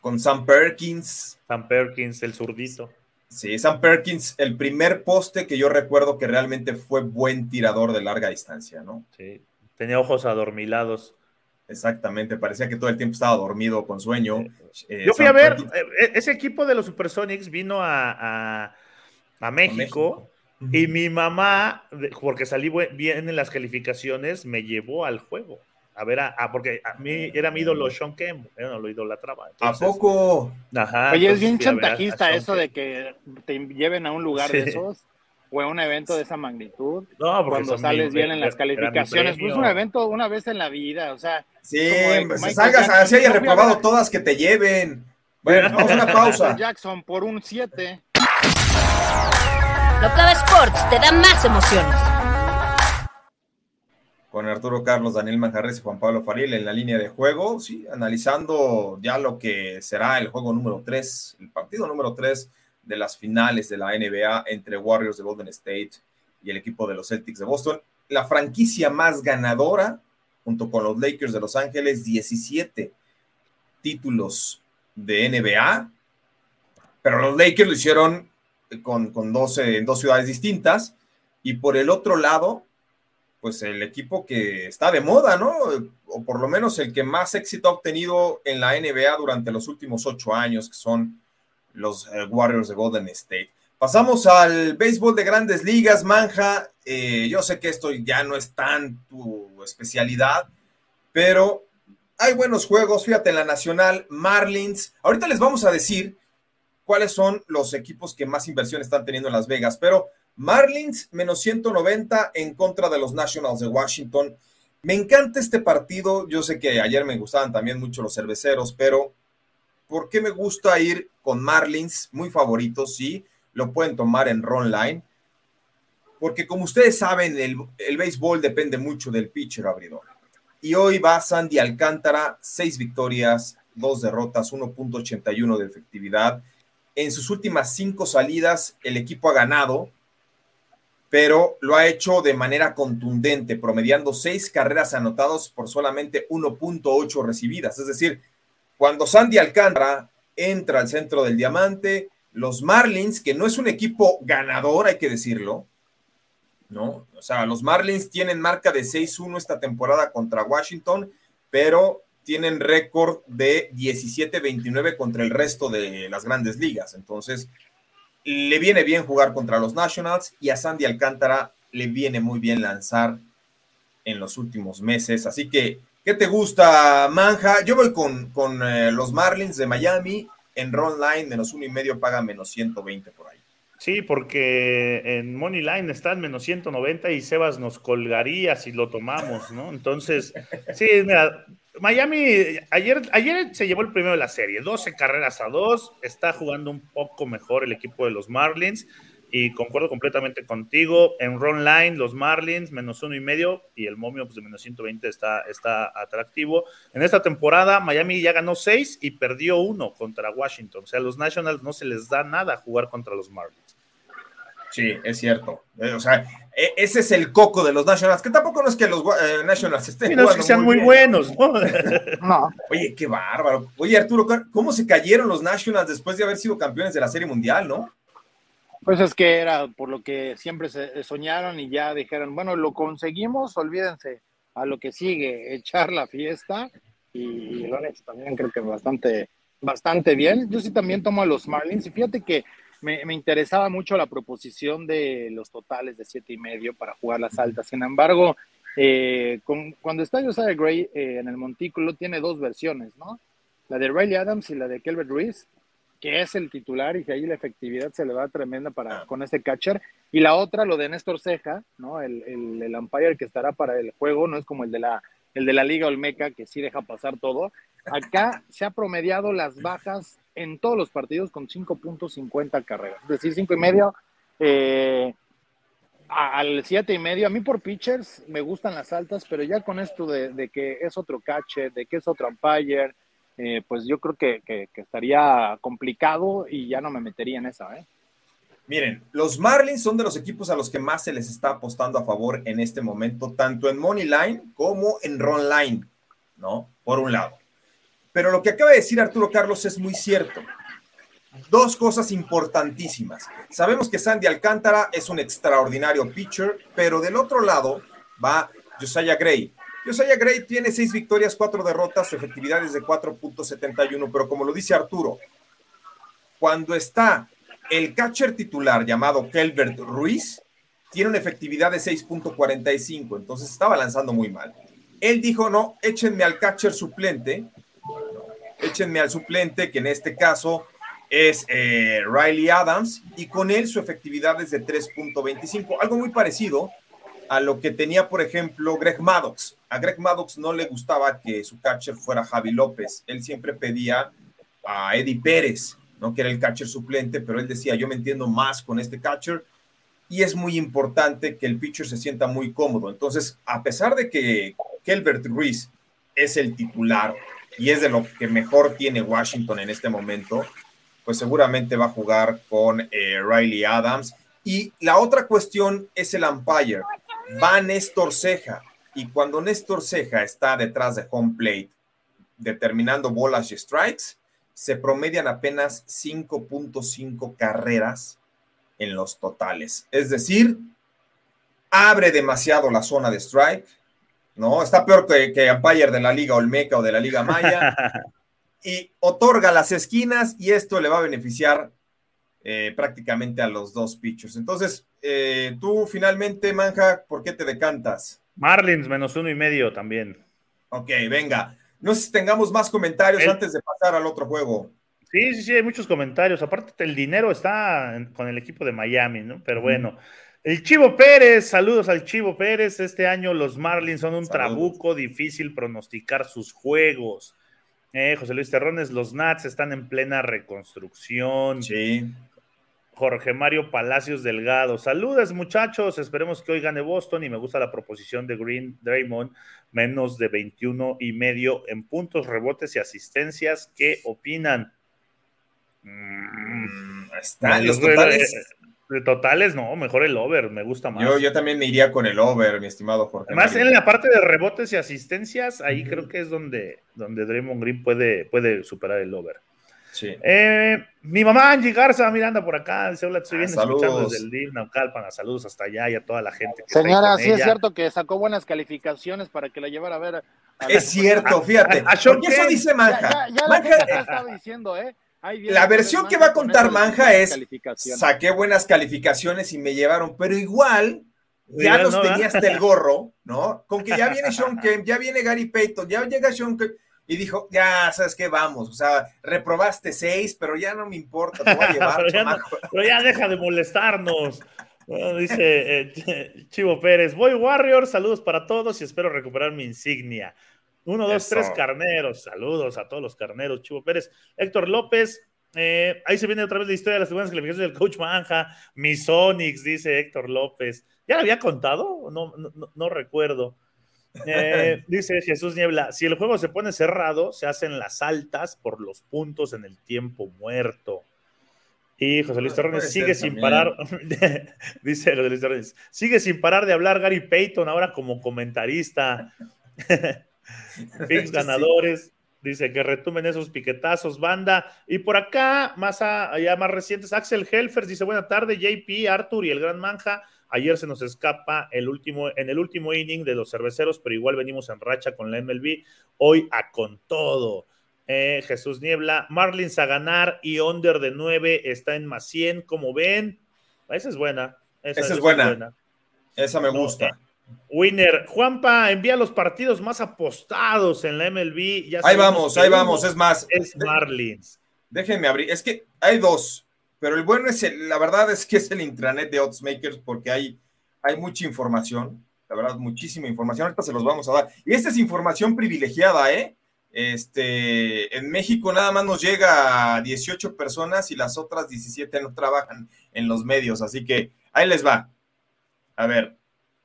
Con Sam Perkins. Sam Perkins, el zurdito. Sí, Sam Perkins, el primer poste que yo recuerdo que realmente fue buen tirador de larga distancia, ¿no? Sí, tenía ojos adormilados. Exactamente, parecía que todo el tiempo estaba dormido con sueño. Eh, Yo fui a ver, eh, ese equipo de los Supersonics vino a, México, y mi mamá, porque salí bien en las calificaciones, me llevó al juego. A ver, a, porque a mí era mi ídolo Sean Kemp, no lo idolatraba. ¿A poco? Ajá, Oye, es bien chantajista eso de que te lleven a un lugar de esos o un evento de esa magnitud. No, cuando sales bien en las calificaciones. Pues un evento una vez en la vida, o sea. Sí, pues, salgas así hayas reprobado todas que te lleven. Bueno, vamos a una pausa. Jackson por un 7. Locava Sports te da más emociones. con Arturo Carlos, Daniel Manjarres y Juan Pablo Fariel en la línea de juego, sí, analizando ya lo que será el juego número 3, el partido número 3 de las finales de la NBA entre Warriors de Golden State y el equipo de los Celtics de Boston. La franquicia más ganadora, junto con los Lakers de Los Ángeles, 17 títulos de NBA, pero los Lakers lo hicieron con, con 12 en dos ciudades distintas. Y por el otro lado, pues el equipo que está de moda, ¿no? O por lo menos el que más éxito ha obtenido en la NBA durante los últimos ocho años, que son los eh, Warriors de Golden State. Pasamos al béisbol de grandes ligas, Manja. Eh, yo sé que esto ya no es tan tu especialidad, pero hay buenos juegos. Fíjate en la Nacional, Marlins. Ahorita les vamos a decir cuáles son los equipos que más inversión están teniendo en Las Vegas, pero Marlins menos 190 en contra de los Nationals de Washington. Me encanta este partido. Yo sé que ayer me gustaban también mucho los cerveceros, pero ¿por qué me gusta ir con Marlins? Muy favoritos, sí. Lo pueden tomar en Ron Line. Porque como ustedes saben, el, el béisbol depende mucho del pitcher abridor. Y hoy va Sandy Alcántara, seis victorias, dos derrotas, 1.81 de efectividad. En sus últimas cinco salidas, el equipo ha ganado pero lo ha hecho de manera contundente, promediando seis carreras anotadas por solamente 1.8 recibidas. Es decir, cuando Sandy Alcántara entra al centro del diamante, los Marlins, que no es un equipo ganador, hay que decirlo, ¿no? O sea, los Marlins tienen marca de 6-1 esta temporada contra Washington, pero tienen récord de 17-29 contra el resto de las grandes ligas. Entonces, le viene bien jugar contra los Nationals y a Sandy Alcántara le viene muy bien lanzar en los últimos meses. Así que, ¿qué te gusta, Manja? Yo voy con, con eh, los Marlins de Miami en Ron Line, menos uno y medio, paga menos 120 por ahí. Sí, porque en Money Line están menos 190 y Sebas nos colgaría si lo tomamos, ¿no? Entonces, sí, mira, Miami ayer, ayer se llevó el primero de la serie, 12 carreras a 2, está jugando un poco mejor el equipo de los Marlins y concuerdo completamente contigo. En run line, los Marlins, menos uno y medio, y el momio pues, de menos 120 está, está atractivo. En esta temporada, Miami ya ganó 6 y perdió uno contra Washington. O sea, a los Nationals no se les da nada jugar contra los Marlins. Sí, es cierto. Eh, o sea, e, ese es el coco de los Nationals, que tampoco no es que los eh, Nationals estén no es que sean muy, buenos, ¿no? no. Oye, qué bárbaro. Oye, Arturo, ¿cómo se cayeron los Nationals después de haber sido campeones de la Serie Mundial, no? Pues es que era por lo que siempre se soñaron y ya dijeron, bueno, lo conseguimos, olvídense a lo que sigue, echar la fiesta y lo han hecho también creo que bastante, bastante bien. Yo sí también tomo a los Marlins y fíjate que me, interesaba mucho la proposición de los totales de siete y medio para jugar las altas. Sin embargo, eh, cuando está Josiah Gray eh, en el montículo, tiene dos versiones, ¿no? La de Riley Adams y la de Kelvin Ruiz, que es el titular y que ahí la efectividad se le va tremenda para, con este catcher. Y la otra, lo de Néstor Ceja, ¿no? El, el, el umpire que estará para el juego, no es como el de la el de la Liga Olmeca, que sí deja pasar todo. Acá se ha promediado las bajas en todos los partidos con 5.50 carreras, es decir, 5 y medio eh, al 7 y medio. A mí por pitchers me gustan las altas, pero ya con esto de, que es otro catcher, de que es otro umpire, eh, pues yo creo que, que, estaría complicado y ya no me metería en esa. ¿eh? Miren, los Marlins son de los equipos a los que más se les está apostando a favor en este momento, tanto en Money Line como en Run Line, ¿no? Por un lado. Pero lo que acaba de decir Arturo Carlos es muy cierto. Dos cosas importantísimas. Sabemos que Sandy Alcántara es un extraordinario pitcher, pero del otro lado va Josiah Gray. Josiah Gray tiene seis victorias, cuatro derrotas, su efectividad es de 4.71, pero como lo dice Arturo, cuando está el catcher titular llamado Kelbert Ruiz tiene una efectividad de 6.45, entonces estaba lanzando muy mal. Él dijo, no, échenme al catcher suplente, échenme al suplente, que en este caso es eh, Riley Adams, y con él su efectividad es de 3.25, algo muy parecido a lo que tenía, por ejemplo, Greg Maddox. A Greg Maddox no le gustaba que su catcher fuera Javi López, él siempre pedía a Eddie Pérez, ¿no? que era el catcher suplente, pero él decía, yo me entiendo más con este catcher. y es muy importante que el pitcher se sienta muy cómodo. Entonces, a pesar de que Kelbert Ruiz es el titular y es de lo que mejor tiene Washington en este momento, pues seguramente va a jugar con eh, Riley Adams. Y la otra cuestión es el umpire. Va Néstor Ceja. Y cuando Néstor Ceja está detrás de home plate, determinando bolas y strikes, se promedian apenas 5.5 carreras en los totales. Es decir, abre demasiado la zona de strike, ¿no? Está peor que, que umpire de la Liga Olmeca o de la Liga Maya. y otorga las esquinas y esto le va a beneficiar eh, prácticamente a los dos pitchers. Entonces, eh, tú finalmente, Manja, ¿por qué te decantas? Marlins menos uno y medio también. Ok, venga. No sé si tengamos más comentarios antes de pasar al otro juego. Sí, sí, sí, hay muchos comentarios. Aparte, el dinero está con el equipo de Miami, ¿no? Pero bueno. El Chivo Pérez, saludos al Chivo Pérez. Este año los Marlins son un trabuco, difícil pronosticar sus juegos. Eh, José Luis Terrones, los Nats están en plena reconstrucción. Sí. Jorge Mario Palacios Delgado. Saludos, muchachos. Esperemos que hoy gane Boston y me gusta la proposición de Green Draymond, menos de 21 y medio en puntos, rebotes y asistencias. ¿Qué opinan? Mm, están los totales. De totales, no, mejor el over, me gusta más. Yo, yo también me iría con el over, mi estimado Jorge. Además, en la parte de rebotes y asistencias, ahí creo que es donde, donde Draymond Green puede, puede superar el over. Sí. Eh, mi mamá Angie Garza, Miranda por acá, dice: Hola, estoy bien ah, escuchando desde el DIV, Naucalpan. Saludos hasta allá y a toda la gente. Que Señora, sí es cierto que sacó buenas calificaciones para que la llevara a ver. es cierto, fíjate. A, eso dice Manja. Ya, ya, ya estaba diciendo, ¿eh? La versión que va a contar Manja es, saqué buenas calificaciones y me llevaron, pero igual ya los tenía hasta el gorro, ¿no? Con que ya viene Sean Kemp, ya viene Gary Payton, ya llega Sean Kemp, y dijo, ya, ¿sabes qué? Vamos, o sea, reprobaste seis, pero ya no me importa, te voy a llevar. pero, ya deja de molestarnos. dice eh, Chivo Pérez, voy Warriors, saludos para todos y espero recuperar mi insignia. Uno, dos, tres carneros. Saludos a todos los carneros. Chivo Pérez. Héctor López. Eh, ahí se viene otra vez la historia de las buenas calificaciones del coach Manja. Misonix, dice Héctor López. ¿Ya lo había contado? No, no, recuerdo. Eh, dice Jesús Niebla, si el juego se pone cerrado, se hacen las altas por los puntos en el tiempo muerto. Y José Luis Torres sigue sin parar, dice José Luis Torres, sigue sin parar de hablar Gary Payton ahora como comentarista. Picks ganadores. Dice que retumen esos piquetazos, banda. Y por acá, más allá más recientes, Axel Helfers dice: Buena tarde, JP, Arthur y el Gran Manja. Ayer se nos escapa el último, en el último inning de los cerveceros, pero igual venimos en racha con la MLB. Hoy a con todo. Eh, Jesús Niebla, Marlins a ganar y under de 9 está en más 100. Como ven, esa es buena. Esa, es, buena. Esa me gusta. Eh, Winner, Juanpa envía los partidos más apostados en la MLB. ahí vamos, ahí vamos, es más. Es Marlins. Déjenme abrir, es que hay dos, pero el bueno es el, la verdad es que es el intranet de Oddsmakers porque hay, hay mucha información, la verdad, muchísima información. Ahorita se los vamos a dar. Y esta es información privilegiada, ¿eh? Este, en México nada más nos llega a 18 personas y las otras 17 no trabajan en los medios, así que ahí les va. A ver,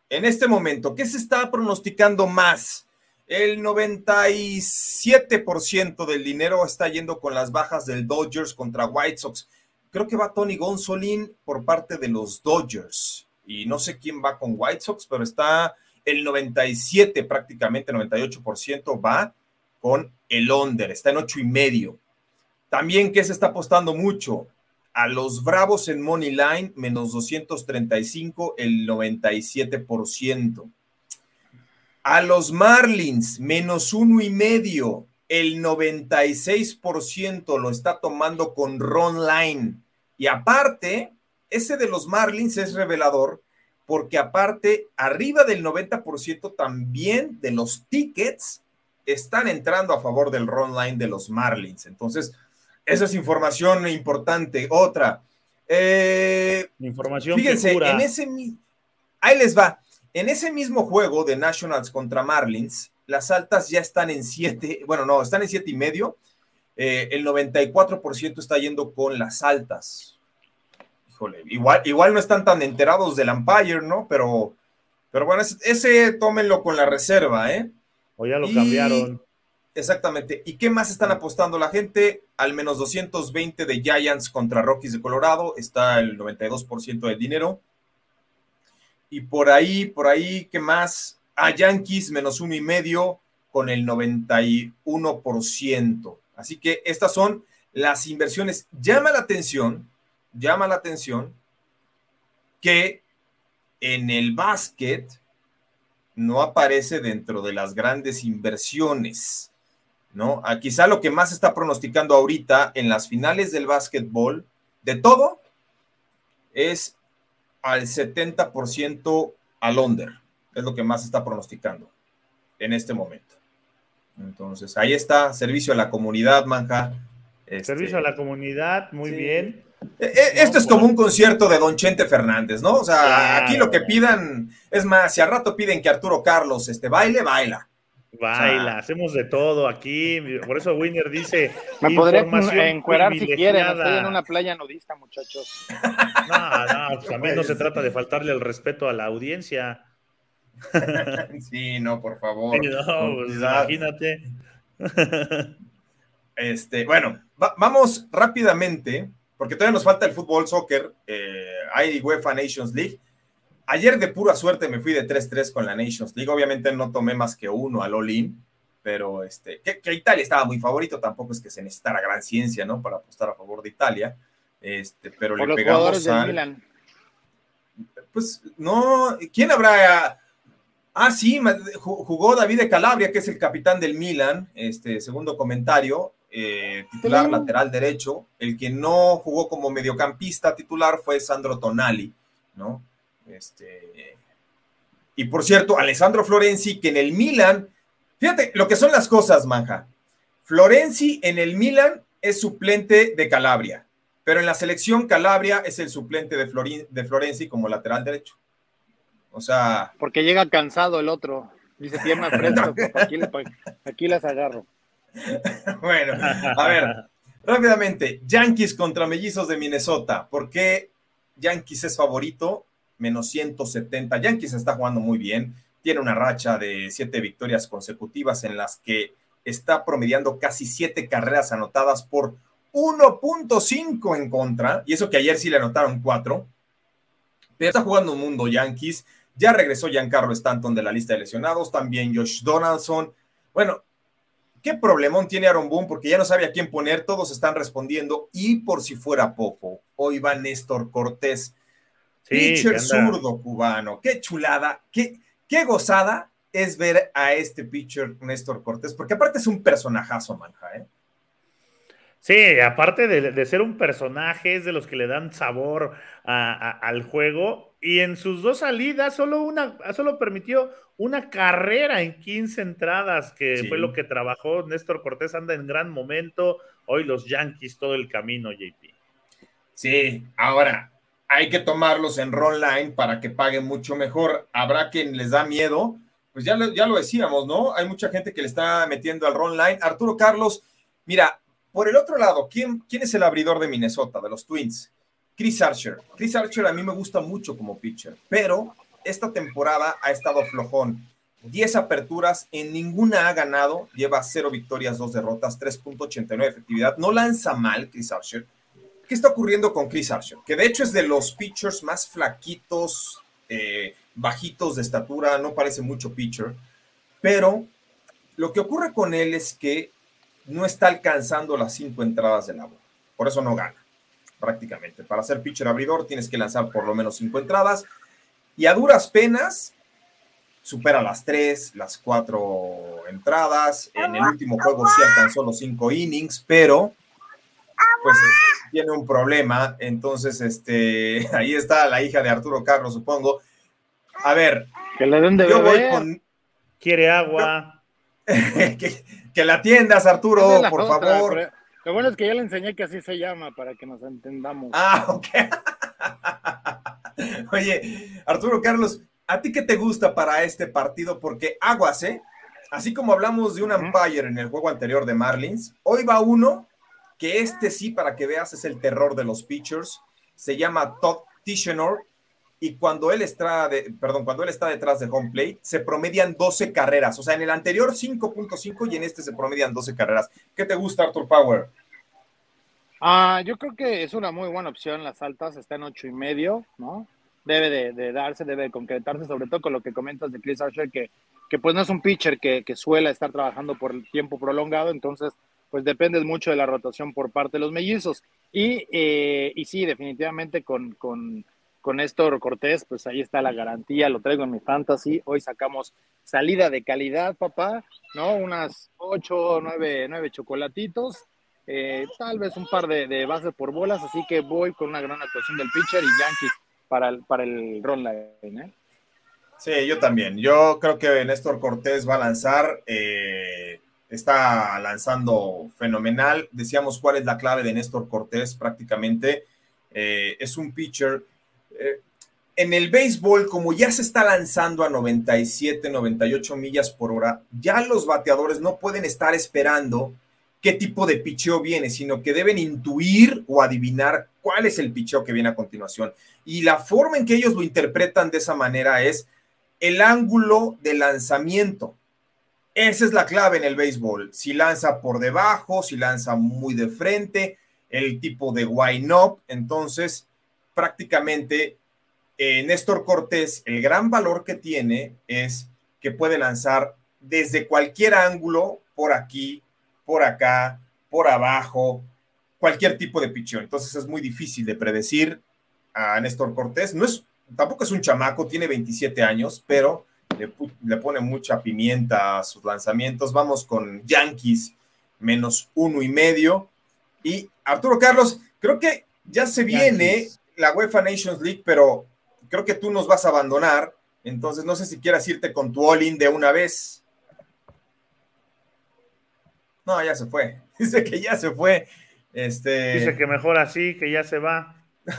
en este momento, ¿qué se está pronosticando más? El 97% del dinero está yendo con las bajas del Dodgers contra White Sox. Creo que va Tony Gonzolin por parte de los Dodgers. Y no sé quién va con White Sox, pero está el 97, prácticamente 98% va con el under. Está en ocho y medio. También, ¿qué se está apostando mucho? A los Bravos en Money Line, menos 235, el 97%. A los Marlins, menos uno y medio, el 96% lo está tomando con Ron Line. Y aparte, ese de los Marlins es revelador, porque aparte, arriba del 90% también de los tickets están entrando a favor del Ron Line de los Marlins. Entonces, esa es información importante. Otra. Eh, información fíjense, en ese ahí les va. En ese mismo juego de Nationals contra Marlins, las altas ya están en 7, bueno, no, están en siete y medio. Eh, el 94% está yendo con las altas. híjole, igual, igual no están tan enterados del Empire, ¿no? Pero, pero bueno, ese, tómenlo con la reserva, ¿eh? O ya lo cambiaron. Exactamente. ¿Y qué más están apostando la gente? Al menos 220 de Giants contra Rockies de Colorado. Está el 92% del dinero. Y por ahí, por ahí, ¿qué más? A Yankees menos uno y medio con el 91%. Así que estas son las inversiones. Llama la atención, llama la atención que en el básquet no aparece dentro de las grandes inversiones. ¿No? Ah, quizá lo que más está pronosticando ahorita en las finales del básquetbol, de todo, es al 70% al under. Es lo que más está pronosticando en este momento. Entonces, ahí está, servicio a la comunidad, Manja. Este, servicio a la comunidad, muy bien. E, e, esto es como un concierto de Don Chente Fernández, ¿no? O sea, aquí lo que pidan, es más, si al rato piden que Arturo Carlos este, baile, baila. Baila, hacemos de todo aquí. Por eso Winner dice. Me podré encuerar si quieren. Estoy en una playa nudista, muchachos. No, no, pues también no se trata de faltarle el respeto a la audiencia. Sí, no, por favor. no, pues, imagínate. Este, bueno, vamos rápidamente, porque todavía nos falta el fútbol, soccer. Eh, hay UEFA Nations League. Ayer de pura suerte me fui de 3-3 con la Nations League. Obviamente no tomé más que uno al All-In, pero este, que, Italia estaba muy favorito. Tampoco es que se necesitara gran ciencia, ¿no? Para apostar a favor de Italia. Este, pero le pegamos a. Milan. Pues no, ¿quién habrá? Ah, sí, jugó David de Calabria, que es el capitán del Milan, este segundo comentario, eh, titular lateral derecho. El que no jugó como mediocampista titular fue Sandro Tonali, ¿no? Este, y por cierto, Alessandro Florenzi, que en el Milan, fíjate lo que son las cosas, manja. Florenzi en el Milan es suplente de Calabria, pero en la selección Calabria es el suplente de, de Florenzi como lateral derecho. O sea. Porque llega cansado el otro. Dice pierna fresca, aquí, aquí las agarro. bueno, a ver, rápidamente. Yankees contra Mellizos de Minnesota. ¿Por qué Yankees es favorito? Menos 170. Yankees está jugando muy bien, tiene una racha de siete victorias consecutivas en las que está promediando casi siete carreras anotadas por 1.5 en contra, y eso que ayer sí le anotaron cuatro, pero está jugando un mundo Yankees, ya regresó Giancarlo Stanton de la lista de lesionados, también Josh Donaldson, bueno, qué problemón tiene Aaron Boone porque ya no sabe a quién poner, todos están respondiendo, y por si fuera poco, hoy va Néstor Cortés, pitcher zurdo cubano. Qué chulada, qué, qué gozada es ver a este pitcher Néstor Cortés, porque aparte es un personajazo, manja, ¿eh? Sí, aparte de, ser un personaje, es de los que le dan sabor al juego. Y en sus dos salidas, solo una, solo permitió una carrera en 15 entradas, que fue lo que trabajó. Néstor Cortés anda en gran momento. Hoy los Yankees todo el camino, JP. Sí, ahora, hay que tomarlos en run line para que paguen mucho mejor. Habrá quien les da miedo, pues ya lo, ya lo decíamos, ¿no? Hay mucha gente que le está metiendo al run line. Arturo Carlos, mira, por el otro lado, ¿quién, ¿quién es el abridor de Minnesota, de los Twins? Chris Archer. Chris Archer a mí me gusta mucho como pitcher, pero esta temporada ha estado flojón. 10 aperturas, en ninguna ha ganado, lleva 0 victorias, 2 derrotas, 3.89 efectividad. No lanza mal Chris Archer, ¿Qué está ocurriendo con Chris Archer? Que de hecho es de los pitchers más flaquitos, eh, bajitos de estatura, no parece mucho pitcher, pero lo que ocurre con él es que no está alcanzando las cinco entradas de la bola. Por eso no gana, prácticamente. Para ser pitcher abridor tienes que lanzar por lo menos cinco entradas y a duras penas supera las tres, las cuatro entradas. En el último juego sí alcanzó los cinco innings, pero pues tiene un problema. Entonces, este, ahí está la hija de Arturo Carlos, supongo. A ver, que le den de yo voy con. Quiere agua. que, la atiendas, Arturo, por favor. Lo bueno es que ya le enseñé que así se llama para que nos entendamos. Ah, ok. Oye, Arturo Carlos, ¿a ti qué te gusta para este partido? Porque aguas, ¿eh? Así como hablamos de un umpire en el juego anterior de Marlins, hoy va uno que este sí, para que veas, es el terror de los pitchers. se llama Todd Tischenor y cuando él está, de, perdón, cuando él está detrás de home plate, se promedian 12 carreras. O sea, en el anterior 5.5 y en este se promedian 12 carreras. ¿Qué te gusta, Arthur Power? Ah, yo creo que es una muy buena opción. Las altas están en ocho y medio, ¿no? Debe de, darse, debe de concretarse, sobre todo con lo que comentas de Chris Archer, que, que pues no es un pitcher que, que suele estar trabajando por el tiempo prolongado, entonces pues depende mucho de la rotación por parte de los mellizos. Y, eh, y sí, definitivamente con, con, con Néstor Cortés, pues ahí está la garantía, lo traigo en mi fantasy. Hoy sacamos salida de calidad, papá, ¿no? Unas ocho, nueve, nueve chocolatitos, eh, tal vez un par de, bases por bolas, así que voy con una gran actuación del pitcher y Yankees para el, para el run ¿eh? Sí, yo también. Yo creo que Néstor Cortés va a lanzar. Eh, está lanzando fenomenal. Decíamos cuál es la clave de Néstor Cortés prácticamente. Eh, es un pitcher. Eh, en el béisbol, como ya se está lanzando a 97, 98 millas por hora, ya los bateadores no pueden estar esperando qué tipo de picheo viene, sino que deben intuir o adivinar cuál es el picheo que viene a continuación. Y la forma en que ellos lo interpretan de esa manera es el ángulo de lanzamiento. Esa es la clave en el béisbol. Si lanza por debajo, si lanza muy de frente, el tipo de wind up. Entonces, prácticamente, eh, Néstor Cortés, el gran valor que tiene es que puede lanzar desde cualquier ángulo, por aquí, por acá, por abajo, cualquier tipo de pichón. Entonces es muy difícil de predecir a Néstor Cortés. No es, tampoco es un chamaco, tiene 27 años, pero le, pone mucha pimienta a sus lanzamientos. Vamos con Yankees menos uno y medio. Y Arturo Carlos, creo que ya se viene la UEFA Nations League, pero creo que tú nos vas a abandonar. Entonces, no sé si quieras irte con tu all-in de una vez. No, ya se fue. Dice que ya se fue. Este... Dice que mejor así, que ya se va.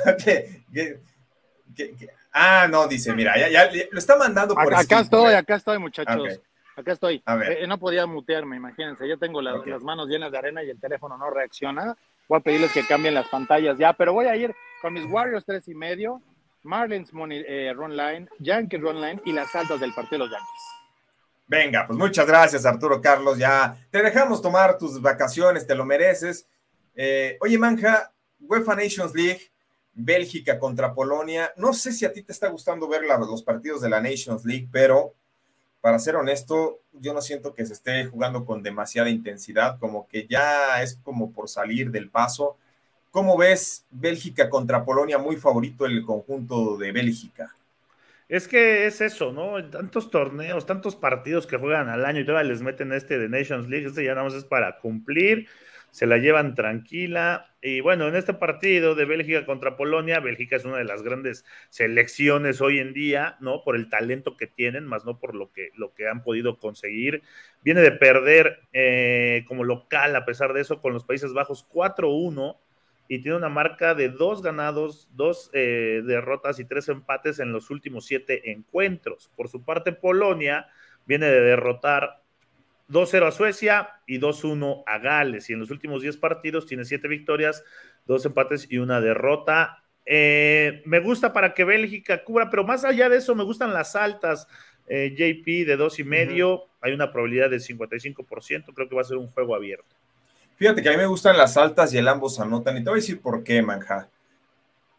Ah, no, dice, mira, ya, lo está mandando por Acá, estoy, acá estoy, muchachos. Acá estoy. Eh, no podía mutearme, imagínense. Yo tengo las manos llenas de arena y el teléfono no reacciona. Voy a pedirles que cambien las pantallas ya, pero voy a ir con mis Warriors tres y medio, Marlins Money eh, Run Line, Yankees Run Line y las altas del partido de los Yankees. Venga, pues muchas gracias, Arturo Carlos. Ya te dejamos tomar tus vacaciones, te lo mereces. Eh, oye, Manja, UEFA Nations League, Bélgica contra Polonia. No sé si a ti te está gustando ver los partidos de la Nations League, pero para ser honesto, yo no siento que se esté jugando con demasiada intensidad, como que ya es como por salir del paso. ¿Cómo ves Bélgica contra Polonia? Muy favorito el conjunto de Bélgica. Es que es eso, ¿no? Tantos torneos, tantos partidos que juegan al año y todavía les meten este de Nations League, este ya nada más es para cumplir se la llevan tranquila. Y bueno, en este partido de Bélgica contra Polonia, Bélgica es una de las grandes selecciones hoy en día, ¿no? Por el talento que tienen, más no por lo que, lo que han podido conseguir. Viene de perder eh, como local, a pesar de eso, con los Países Bajos 4-1 y tiene una marca de dos ganados, dos eh, derrotas y tres empates en los últimos siete encuentros. Por su parte, Polonia viene de derrotar 2-0 a Suecia y 2-1 a Gales. Y en los últimos 10 partidos tiene 7 victorias, 2 empates y una derrota. Eh, me gusta para que Bélgica cubra, pero más allá de eso, me gustan las altas. Eh, JP de 2 y medio, hay una probabilidad del 55%, creo que va a ser un juego abierto. Fíjate que a mí me gustan las altas y el ambos anotan, y te voy a decir por qué, Manja.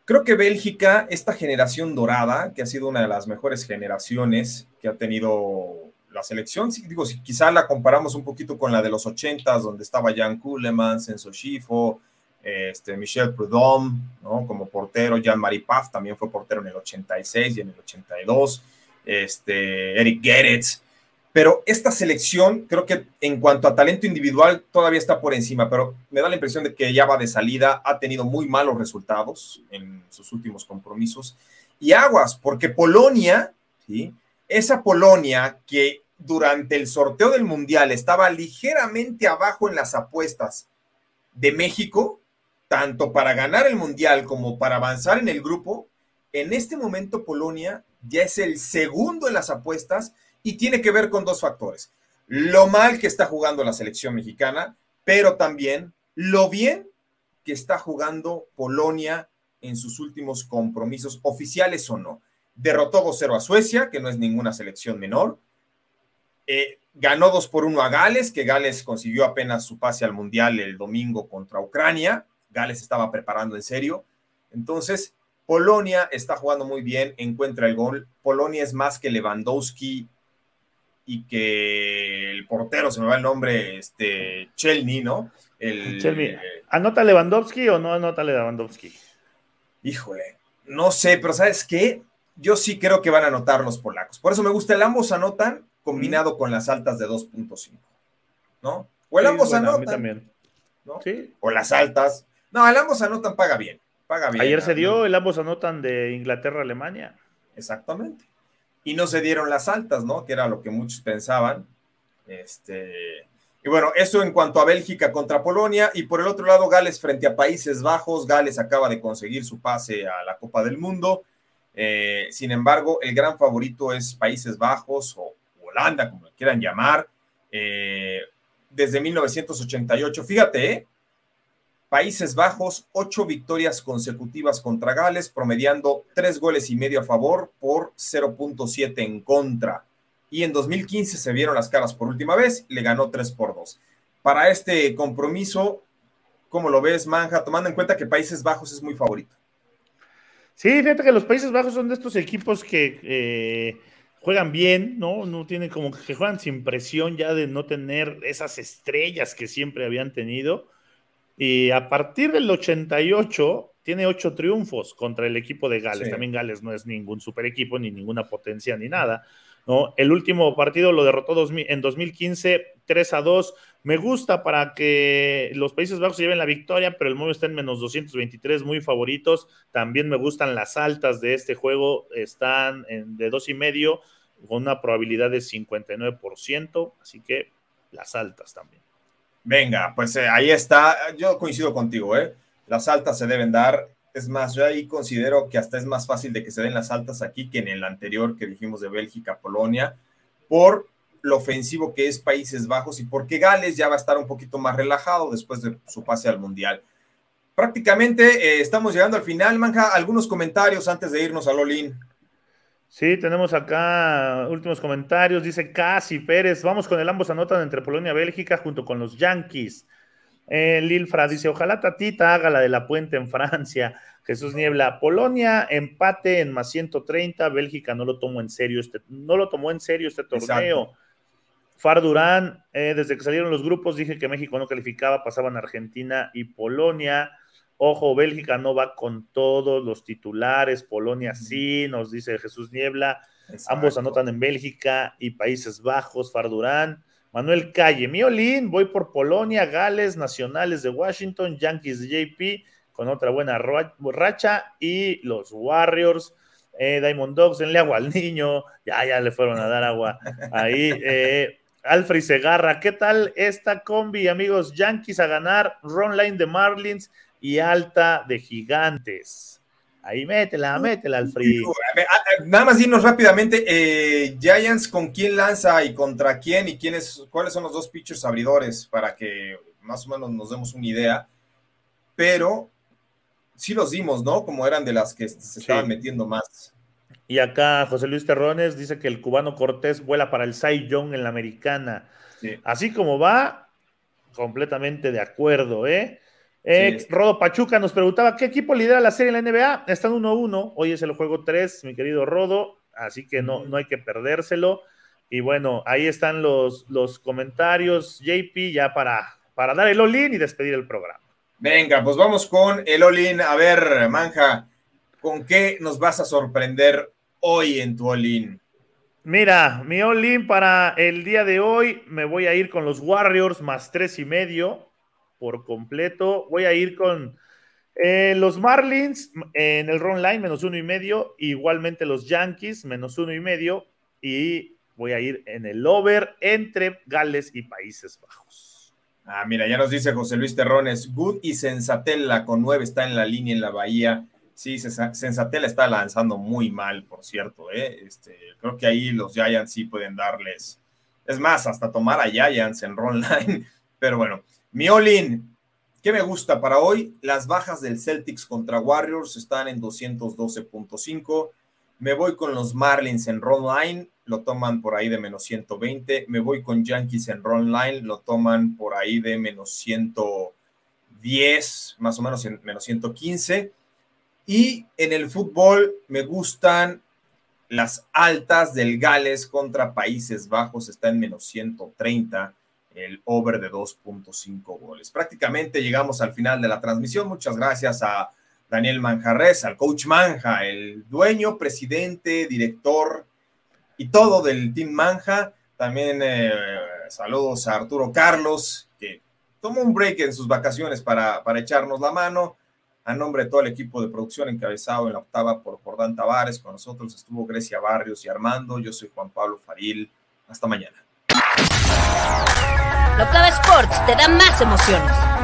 Creo que Bélgica, esta generación dorada, que ha sido una de las mejores generaciones que ha tenido la selección, digo, si quizá la comparamos un poquito con la de los 80 donde estaba Jan Kuhleman, Senso Schifo, este, Michel Prudhomme, ¿no? Como portero, Jan Maripaf también fue portero en el 86 y en el 82, este, Eric Geretz, pero esta selección creo que en cuanto a talento individual todavía está por encima, pero me da la impresión de que ya va de salida, ha tenido muy malos resultados en sus últimos compromisos, y aguas, porque Polonia, ¿sí? Esa Polonia que durante el sorteo del Mundial estaba ligeramente abajo en las apuestas de México, tanto para ganar el Mundial como para avanzar en el grupo, en este momento Polonia ya es el segundo en las apuestas y tiene que ver con dos factores. Lo mal que está jugando la selección mexicana, pero también lo bien que está jugando Polonia en sus últimos compromisos oficiales o no. Derrotó 2-0 a Suecia, que no es ninguna selección menor. Eh, ganó 2 por 1 a Gales, que Gales consiguió apenas su pase al Mundial el domingo contra Ucrania. Gales estaba preparando en serio. Entonces, Polonia está jugando muy bien, encuentra el gol. Polonia es más que Lewandowski y que el portero, se me va el nombre, este, Chelny, ¿no? El, Chelny. ¿Anota Lewandowski o no anota Lewandowski? Híjole, no sé, pero ¿sabes qué? Yo sí creo que van a anotar los polacos. Por eso me gusta el ambos anotan combinado con las altas de 2.5, ¿no? O el ambos anotan. ¿no? Sí. O las altas. No, el ambos anotan paga bien. Paga bien. Ayer se dio el ambos anotan de Inglaterra-Alemania. Exactamente y no se dieron las altas, ¿no? Que era lo que muchos pensaban. Este, y bueno, eso en cuanto a Bélgica contra Polonia. Y por el otro lado, Gales frente a Países Bajos. Gales acaba de conseguir su pase a la Copa del Mundo. Eh, sin embargo, el gran favorito es Países Bajos o Holanda, como lo quieran llamar. Eh, desde 1988. Fíjate, ¿eh? Países Bajos, ocho victorias consecutivas contra Gales, promediando tres goles y medio a favor por 0.7 en contra. Y en 2015 se vieron las caras por última vez, le ganó 3 por 2. Para este compromiso, ¿cómo lo ves, Manja? Tomando en cuenta que Países Bajos es muy favorito. Sí, fíjate que los Países Bajos son de estos equipos que eh, juegan bien, ¿no? No tienen como que juegan sin presión ya de no tener esas estrellas que siempre habían tenido y a partir del 88 tiene ocho triunfos contra el equipo de Gales. También Gales no es ningún super equipo, ni ninguna potencia, ni nada. ¿no? El último partido lo derrotó en 2015, 3 a 2. Me gusta para que los Países Bajos lleven la victoria, pero el móvil está en menos 223, muy favoritos. También me gustan las altas de este juego, están en, de dos y medio, con una probabilidad de 59%, así que las altas también. Venga, pues eh, ahí está. Yo coincido contigo, ¿eh? Las altas se deben dar. Es más, yo ahí considero que hasta es más fácil de que se den las altas aquí que en el anterior que dijimos de Bélgica, Polonia, por lo ofensivo que es Países Bajos y porque Gales ya va a estar un poquito más relajado después de su pase al Mundial. Prácticamente eh, estamos llegando al final, Manja. Algunos comentarios antes de irnos a Lolín. Sí, tenemos acá últimos comentarios. Dice Casi Pérez, vamos con el ambos anotan entre Polonia y Bélgica junto con los Yankees. Eh, Lilfra dice, ojalá Tatita haga la de la puente en Francia. Jesús Niebla, Polonia empate en más 130, Bélgica no lo tomó en serio este, no lo tomó en serio este torneo. Far Durán, eh, desde que salieron los grupos dije que México no calificaba, pasaban Argentina y Polonia. Ojo, Bélgica no va con todos los titulares, Polonia sí, nos dice Jesús Niebla. Ambos anotan en Bélgica y Países Bajos, Fardurán. Manuel Calle, Miolín, voy por Polonia, Gales, Nacionales de Washington, Yankees de JP, con otra buena racha, y los Warriors, eh, Diamond Dogs, denle agua al niño, ya, ya le fueron a dar agua ahí. Eh, Alfred Segarra, ¿qué tal esta combi, amigos? Yankees a ganar, Ron Line de Marlins y alta de gigantes. Ahí métela, métela al frío. Nada más dinos rápidamente, eh, Giants con quién lanza y contra quién y quiénes, cuáles son los dos pitchers abridores para que más o menos nos demos una idea. Pero sí los dimos, ¿no? Como eran de las que se estaban metiendo más. Y acá José Luis Terrones dice que el cubano Cortés vuela para el Cy Young en la americana. Así como va, completamente de acuerdo, ¿eh? Rodo Pachuca nos preguntaba, ¿qué equipo lidera la serie en la NBA? Están 1-1, hoy es el juego 3, mi querido Rodo, así que no, no hay que perdérselo. Y bueno, ahí están los, los comentarios, JP, ya para, para dar el all-in y despedir el programa. Venga, pues vamos con el all-in. A ver, Manja, ¿con qué nos vas a sorprender hoy en tu all-in? Mira, mi all-in para el día de hoy me voy a ir con los Warriors más tres y medio por completo. Voy a ir con eh, los Marlins en el run line, menos uno y medio. Igualmente los Yankees, menos uno y medio. Y voy a ir en el over entre Gales y Países Bajos. Ah, mira, ya nos dice José Luis Terrones, Good y Sensatella con nueve está en la línea en la bahía. Sí, Sensatella está lanzando muy mal, por cierto. ¿eh? Este, creo que ahí los Giants sí pueden darles. Es más, hasta tomar a Giants en run line. Pero bueno, Miolin, ¿Qué me gusta para hoy? Las bajas del Celtics contra Warriors están en 212.5. Me voy con los Marlins en Run Line, lo toman por ahí de menos 120. Me voy con Yankees en Run Line, lo toman por ahí de menos 110, más o menos en menos 115. Y en el fútbol me gustan las altas del Gales contra Países Bajos, está en menos 130 el over de 2.5 goles. Prácticamente llegamos al final de la transmisión. Muchas gracias a Daniel Manjarres, al coach Manja, el dueño, presidente, director y todo del Team Manja. También eh, saludos a Arturo Carlos, que tomó un break en sus vacaciones para, para echarnos la mano. A nombre de todo el equipo de producción encabezado en la octava por Jordán Tavares, con nosotros estuvo Grecia Barrios y Armando. Yo soy Juan Pablo Faril. Hasta mañana. Locava Sports te da más emociones.